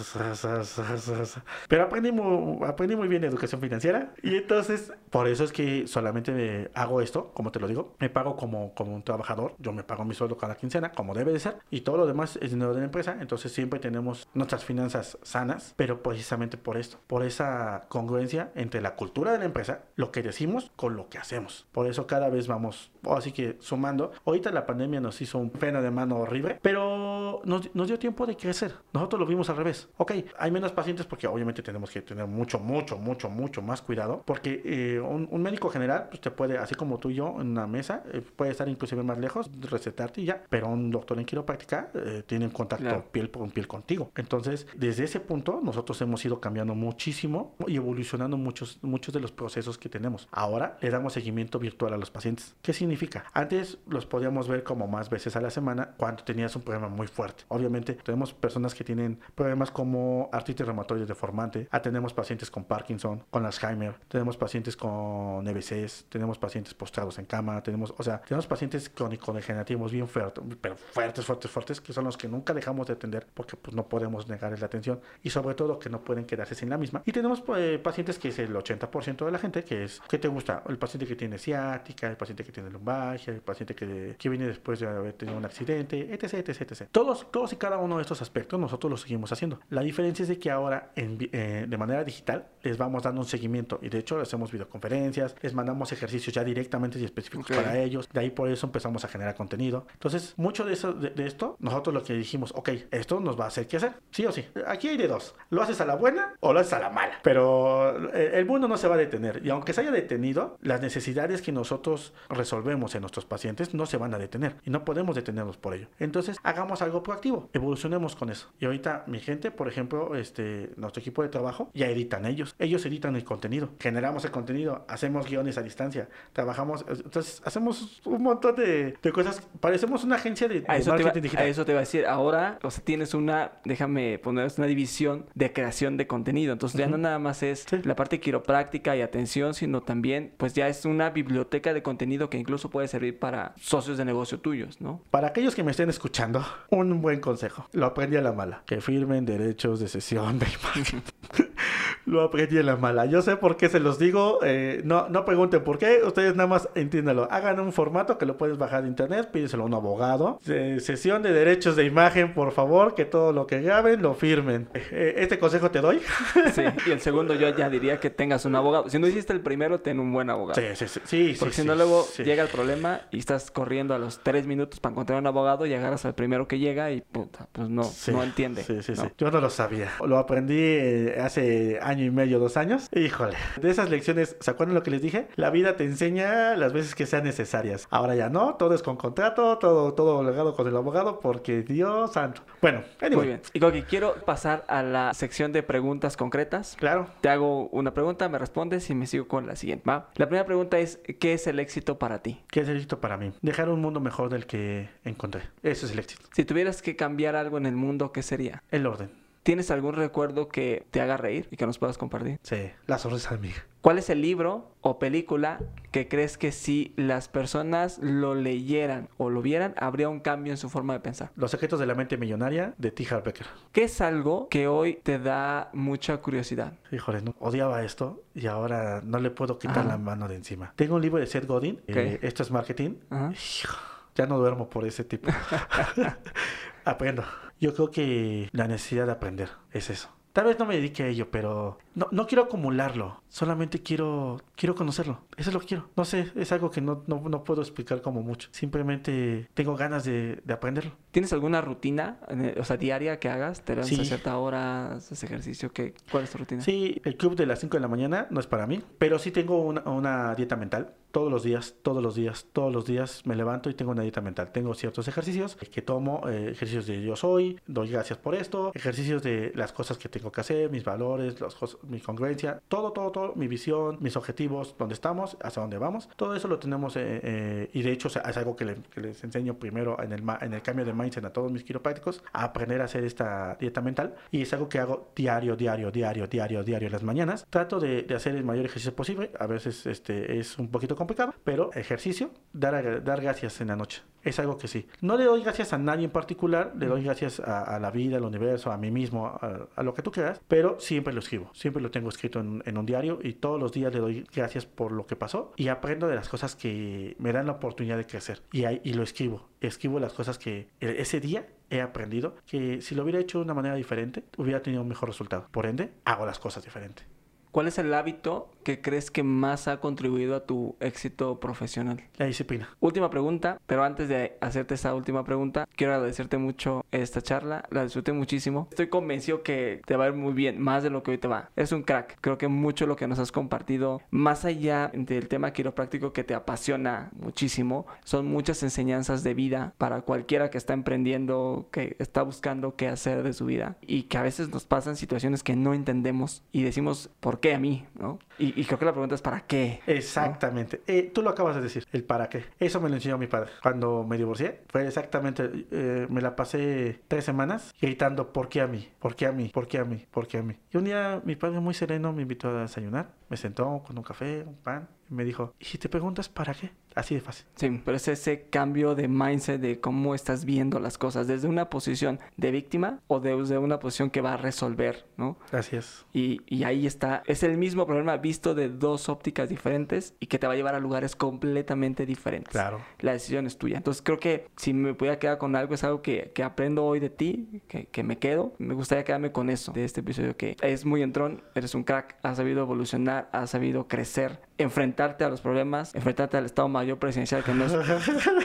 Pero aprendí muy, aprendí muy bien educación financiera y entonces por eso es que solamente me hago esto, como te lo digo, me pago como, como un trabajador, yo me pago mi sueldo cada quincena, como debe de ser, y todo lo demás es dinero de la empresa, entonces siempre tenemos nuestras finanzas sanas, pero precisamente por esto, por esa congruencia entre la cultura de la empresa, lo que decimos con lo que hacemos. Por eso cada vez vamos, así que sumando, ahorita la pandemia nos hizo un pena de mano horrible, pero nos, nos, dio tiempo de crecer. Nosotros lo vimos al revés. Ok, hay menos pacientes porque obviamente tenemos que tener mucho, mucho, mucho, mucho más cuidado, porque eh, un, médico general pues, te puede, así como tú y yo, en una mesa, eh, puede estar inclusive más lejos, recetarte y ya, pero un doctor en quiropráctica eh, tiene un contacto piel por piel contigo. Entonces, desde ese punto, nosotros hemos ido cambiando muchísimo y evolucionando muchos, muchos de los procesos que tenemos. Ahora le damos seguimiento virtual a los pacientes. ¿Qué significa? Antes los podíamos ver como más veces a la semana cuando tenías un problema muy fuerte. Obviamente tenemos personas que tienen problemas como artritis reumatoide deformante, tenemos pacientes con Parkinson, con Alzheimer, tenemos pacientes con EBCs, tenemos pacientes postrados en cama, tenemos, o sea, tenemos pacientes crónico-degenerativos bien fuertes, pero fuertes, fuertes, fuertes, que son los que nunca dejamos de atender porque pues no podemos negarles la atención y sobre todo que no pueden quedarse sin la misma. Y tenemos pues, pacientes que es el 80% de la gente, que es, ¿qué te gusta? El paciente que tiene ciática, el paciente que tiene el paciente que, que viene después de haber tenido un accidente, etc, etc, etc. Todos, todos y cada uno de estos aspectos nosotros los seguimos haciendo. La diferencia es de que ahora en, eh, de manera digital les vamos dando un seguimiento y de hecho hacemos videoconferencias, les mandamos ejercicios ya directamente y específicos para ellos. De ahí por eso empezamos a generar contenido. Entonces, mucho de, eso, de, esto, nosotros lo que dijimos, ok, esto nos va a hacer que hacer, sí o sí. Aquí hay de dos, lo haces a la buena o lo haces a la mala. Pero eh, el mundo no se va a detener y aunque se haya detenido, las necesidades que nosotros resolvemos en nuestros pacientes no se van a detener y no podemos detenerlos por ello. Entonces, hagamos algo proactivo, evolucionemos con eso. Y ahorita mi gente, por ejemplo, este, nuestro equipo de trabajo, ya editan ellos. Ellos editan el contenido, generamos el contenido, hacemos guiones a distancia, trabajamos, entonces hacemos un montón de, cosas. Parecemos una agencia de, a eso marketing digital. A eso te va a decir, ahora, o sea, tienes una, déjame poner una división de creación de contenido. Entonces, ya no nada más es la parte quiropráctica y atención, sino también, pues ya es una biblioteca de contenido que incluso puede servir para socios de negocio tuyos, ¿no? Para aquellos que me estén escuchando, un buen consejo. Lo aprendí a la mala. Que firmen derechos de sesión de imagen. (laughs) lo aprendí en la mala. Yo sé por qué se los digo. Eh, no, no pregunten por qué. Ustedes nada más entiéndalo. Hagan un formato que lo puedes bajar de internet. Pídeselo a un abogado. sesión de derechos de imagen, por favor. Que todo lo que graben lo firmen. Eh, este consejo te doy. sí. Y el segundo yo ya diría que tengas un abogado. Si no hiciste el primero, ten un buen abogado. Sí, sí, sí. Porque si no luego llega el problema y estás corriendo a los tres minutos para encontrar un abogado y agarras al primero que llega y puta, pues no, no entiende. Sí, sí, sí. Yo no lo sabía. Lo aprendí eh, hace año y medio, dos años. Híjole, de esas lecciones, ¿se acuerdan lo que les dije? La vida te enseña las veces que sean necesarias. Ahora ya no, todo es con contrato, todo, todo legado con el abogado, porque Dios santo. Bueno, Muy bien. Y Coqui, quiero pasar a la sección de preguntas concretas. Claro. Te hago una pregunta, me respondes y me sigo con la siguiente. ¿va? La primera pregunta es, ¿qué es el éxito para ti? ¿Qué es el éxito para mí? Dejar un mundo mejor del que encontré. Eso es el éxito. Si tuvieras que cambiar algo en el mundo, ¿qué sería? El orden. ¿Tienes algún recuerdo que te haga reír y que nos puedas compartir? Sí, La sonrisa amiga. ¿Cuál es el libro o película que crees que si las personas lo leyeran o lo vieran, habría un cambio en su forma de pensar? Los secretos de la mente millonaria de T. Harv Becker. ¿Qué es algo que hoy te da mucha curiosidad? Híjole, no, odiaba esto y ahora no le puedo quitar la mano de encima. Tengo un libro de Seth Godin, eh, esto es marketing. ya no duermo por ese tipo. (laughs) (laughs) Aprendo. Yo creo que la necesidad de aprender es eso. Tal vez no me dedique a ello, pero no, no quiero acumularlo. Solamente quiero, quiero conocerlo. Eso es lo que quiero. No sé, es algo que no, no, puedo explicar como mucho. Simplemente tengo ganas de, de, aprenderlo. ¿Tienes alguna rutina, o sea, diaria que hagas? ¿Te das a cierta hora, haces ejercicio? ¿Qué, ¿Cuál es tu rutina? Sí, el club de las 5 de la mañana no es para mí, pero sí tengo una, una dieta mental todos los días, todos los días, todos los días me levanto y tengo una dieta mental. Tengo ciertos ejercicios que tomo, eh, ejercicios de yo soy, doy gracias por esto, ejercicios de las cosas que tengo que hacer, mis valores, mi congruencia, todo, todo, todo, mi visión, mis objetivos, dónde estamos, hacia dónde vamos. Todo eso lo tenemos eh, eh, y de hecho es algo que, les enseño primero en el, en el cambio de mindset a todos mis quiroprácticos, a aprender a hacer esta dieta mental y es algo que hago diario, diario, diario, diario, diario en las mañanas. Trato de, de hacer el mayor ejercicio posible, a veces este, es un poquito complicado pero ejercicio, dar, dar gracias en la noche. Es algo que sí. No le doy gracias a nadie en particular, le doy gracias a, la vida, al universo, a mí mismo, a, lo que tú quieras, pero siempre lo escribo. Siempre lo tengo escrito en, un diario y todos los días le doy gracias por lo que pasó y aprendo de las cosas que me dan la oportunidad de crecer. Y, y lo escribo. Escribo las cosas que ese día he aprendido que si lo hubiera hecho de una manera diferente, hubiera tenido un mejor resultado. Por ende, hago las cosas diferente. ¿Cuál es el hábito que crees que más ha contribuido a tu éxito profesional? La disciplina. Última pregunta, pero antes de hacerte esa última pregunta, quiero agradecerte mucho esta charla. La disfruté muchísimo. Estoy convencido que te va a ir muy bien, más de lo que hoy te va. Es un crack. Creo que mucho lo que nos has compartido, más allá del tema quiropráctico que te apasiona muchísimo, son muchas enseñanzas de vida para cualquiera que está emprendiendo, que está buscando qué hacer de su vida y que a veces nos pasan situaciones que no entendemos y decimos, ¿por qué? A mí? ¿no? Y, creo que la pregunta es ¿para qué? Exactamente. Eh, tú lo acabas de decir, el para qué. Eso me lo enseñó mi padre. Cuando me divorcié, fue exactamente, eh, me la pasé tres semanas gritando ¿por qué a mí? ¿Por qué a mí? ¿Por qué a mí? ¿Por qué a mí? Y un día mi padre muy sereno me invitó a desayunar. Me sentó con un café, un pan, me dijo, ¿y si te preguntas para qué? Así de fácil. Sí, pero es ese cambio de mindset de cómo estás viendo las cosas, desde una posición de víctima o desde una posición que va a resolver, ¿no? Gracias. Y, y ahí está, es el mismo problema visto de dos ópticas diferentes y que te va a llevar a lugares completamente diferentes. Claro. La decisión es tuya. Entonces creo que si me pudiera quedar con algo, es algo que, que aprendo hoy de ti, que, que, me quedo. Me gustaría quedarme con eso de este episodio, que es muy entrón, eres un crack, has sabido evolucionar, has sabido crecer enfrentarte a los problemas, enfrentarte al Estado Mayor Presidencial, que no es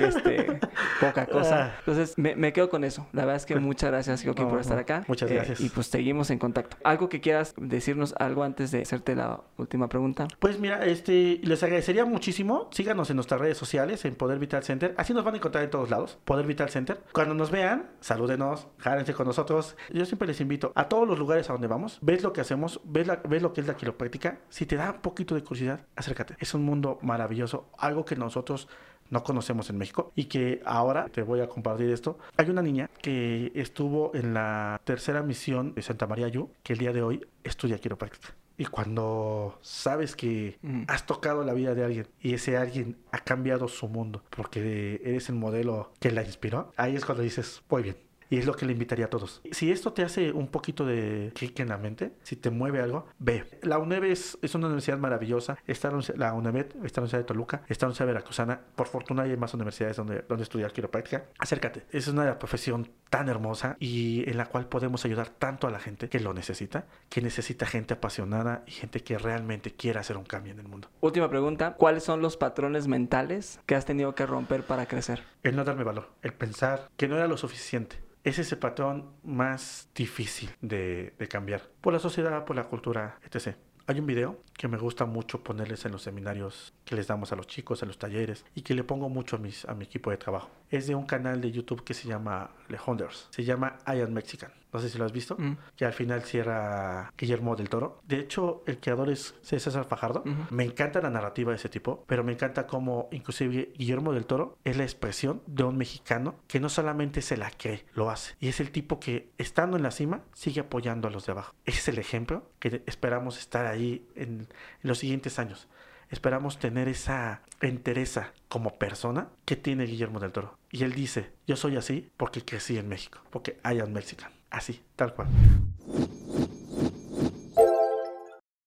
este, poca cosa. Ah. Entonces, me, quedo con eso. La verdad es que muchas gracias, Joaquín, por estar acá. Muchas eh, gracias. y pues seguimos en contacto. ¿Algo que quieras decirnos algo antes de hacerte la última pregunta? Pues mira, este, les agradecería muchísimo. Síganos en nuestras redes sociales, en Poder Vital Center. Así nos van a encontrar en todos lados. Poder Vital Center. Cuando nos vean, salúdenos, járense con nosotros. Yo siempre les invito a todos los lugares a donde vamos. Ves lo que hacemos, ves, la, ves lo que es la quiropráctica. Si te da un poquito de curiosidad, acércate. Es un mundo maravilloso. Algo que nosotros no conocemos en México y que ahora te voy a compartir esto. Hay una niña que estuvo en la tercera misión de Santa María Yu, que el día de hoy estudia quiropráctica. Y cuando sabes que mm. has tocado la vida de alguien y ese alguien ha cambiado su mundo porque eres el modelo que la inspiró, ahí es cuando dices, muy bien, y es lo que le invitaría a todos. Si esto te hace un poquito de clic en la mente, si te mueve algo, ve. La UNED es, una universidad maravillosa. Está la UNED, está la Universidad de Toluca, está la Universidad Veracruzana. Por fortuna hay más universidades donde, donde estudiar quiropráctica. Acércate. Es una profesión tan hermosa y en la cual podemos ayudar tanto a la gente que lo necesita, que necesita gente apasionada y gente que realmente quiera hacer un cambio en el mundo. Última pregunta, ¿cuáles son los patrones mentales que has tenido que romper para crecer? El no darme valor, el pensar que no era lo suficiente es ese patrón más difícil de, cambiar por la sociedad, por la cultura, etc. Hay un video que me gusta mucho ponerles en los seminarios que les damos a los chicos, en los talleres y que le pongo mucho a, mis, a mi equipo de trabajo. Es de un canal de YouTube que se llama Le Honders. Se llama I Am Mexican. No sé si lo has visto. Mm. Que al final cierra Guillermo del Toro. De hecho, el creador es César Fajardo. Me encanta la narrativa de ese tipo, pero me encanta cómo inclusive Guillermo del Toro es la expresión de un mexicano que no solamente se la cree, lo hace. Y es el tipo que, estando en la cima, sigue apoyando a los de abajo. Ese es el ejemplo que esperamos estar ahí en, en los siguientes años esperamos tener esa entereza como persona que tiene Guillermo del Toro. Y él dice, yo soy así porque crecí en México, porque I am Mexican. Así, tal cual.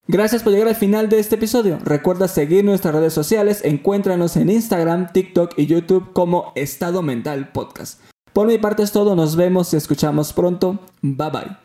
Gracias por llegar al final de este episodio. Recuerda seguir nuestras redes sociales. Encuéntranos en Instagram, TikTok y YouTube como Estado Mental Podcast. Por mi parte es todo. Nos vemos y escuchamos pronto. Bye bye.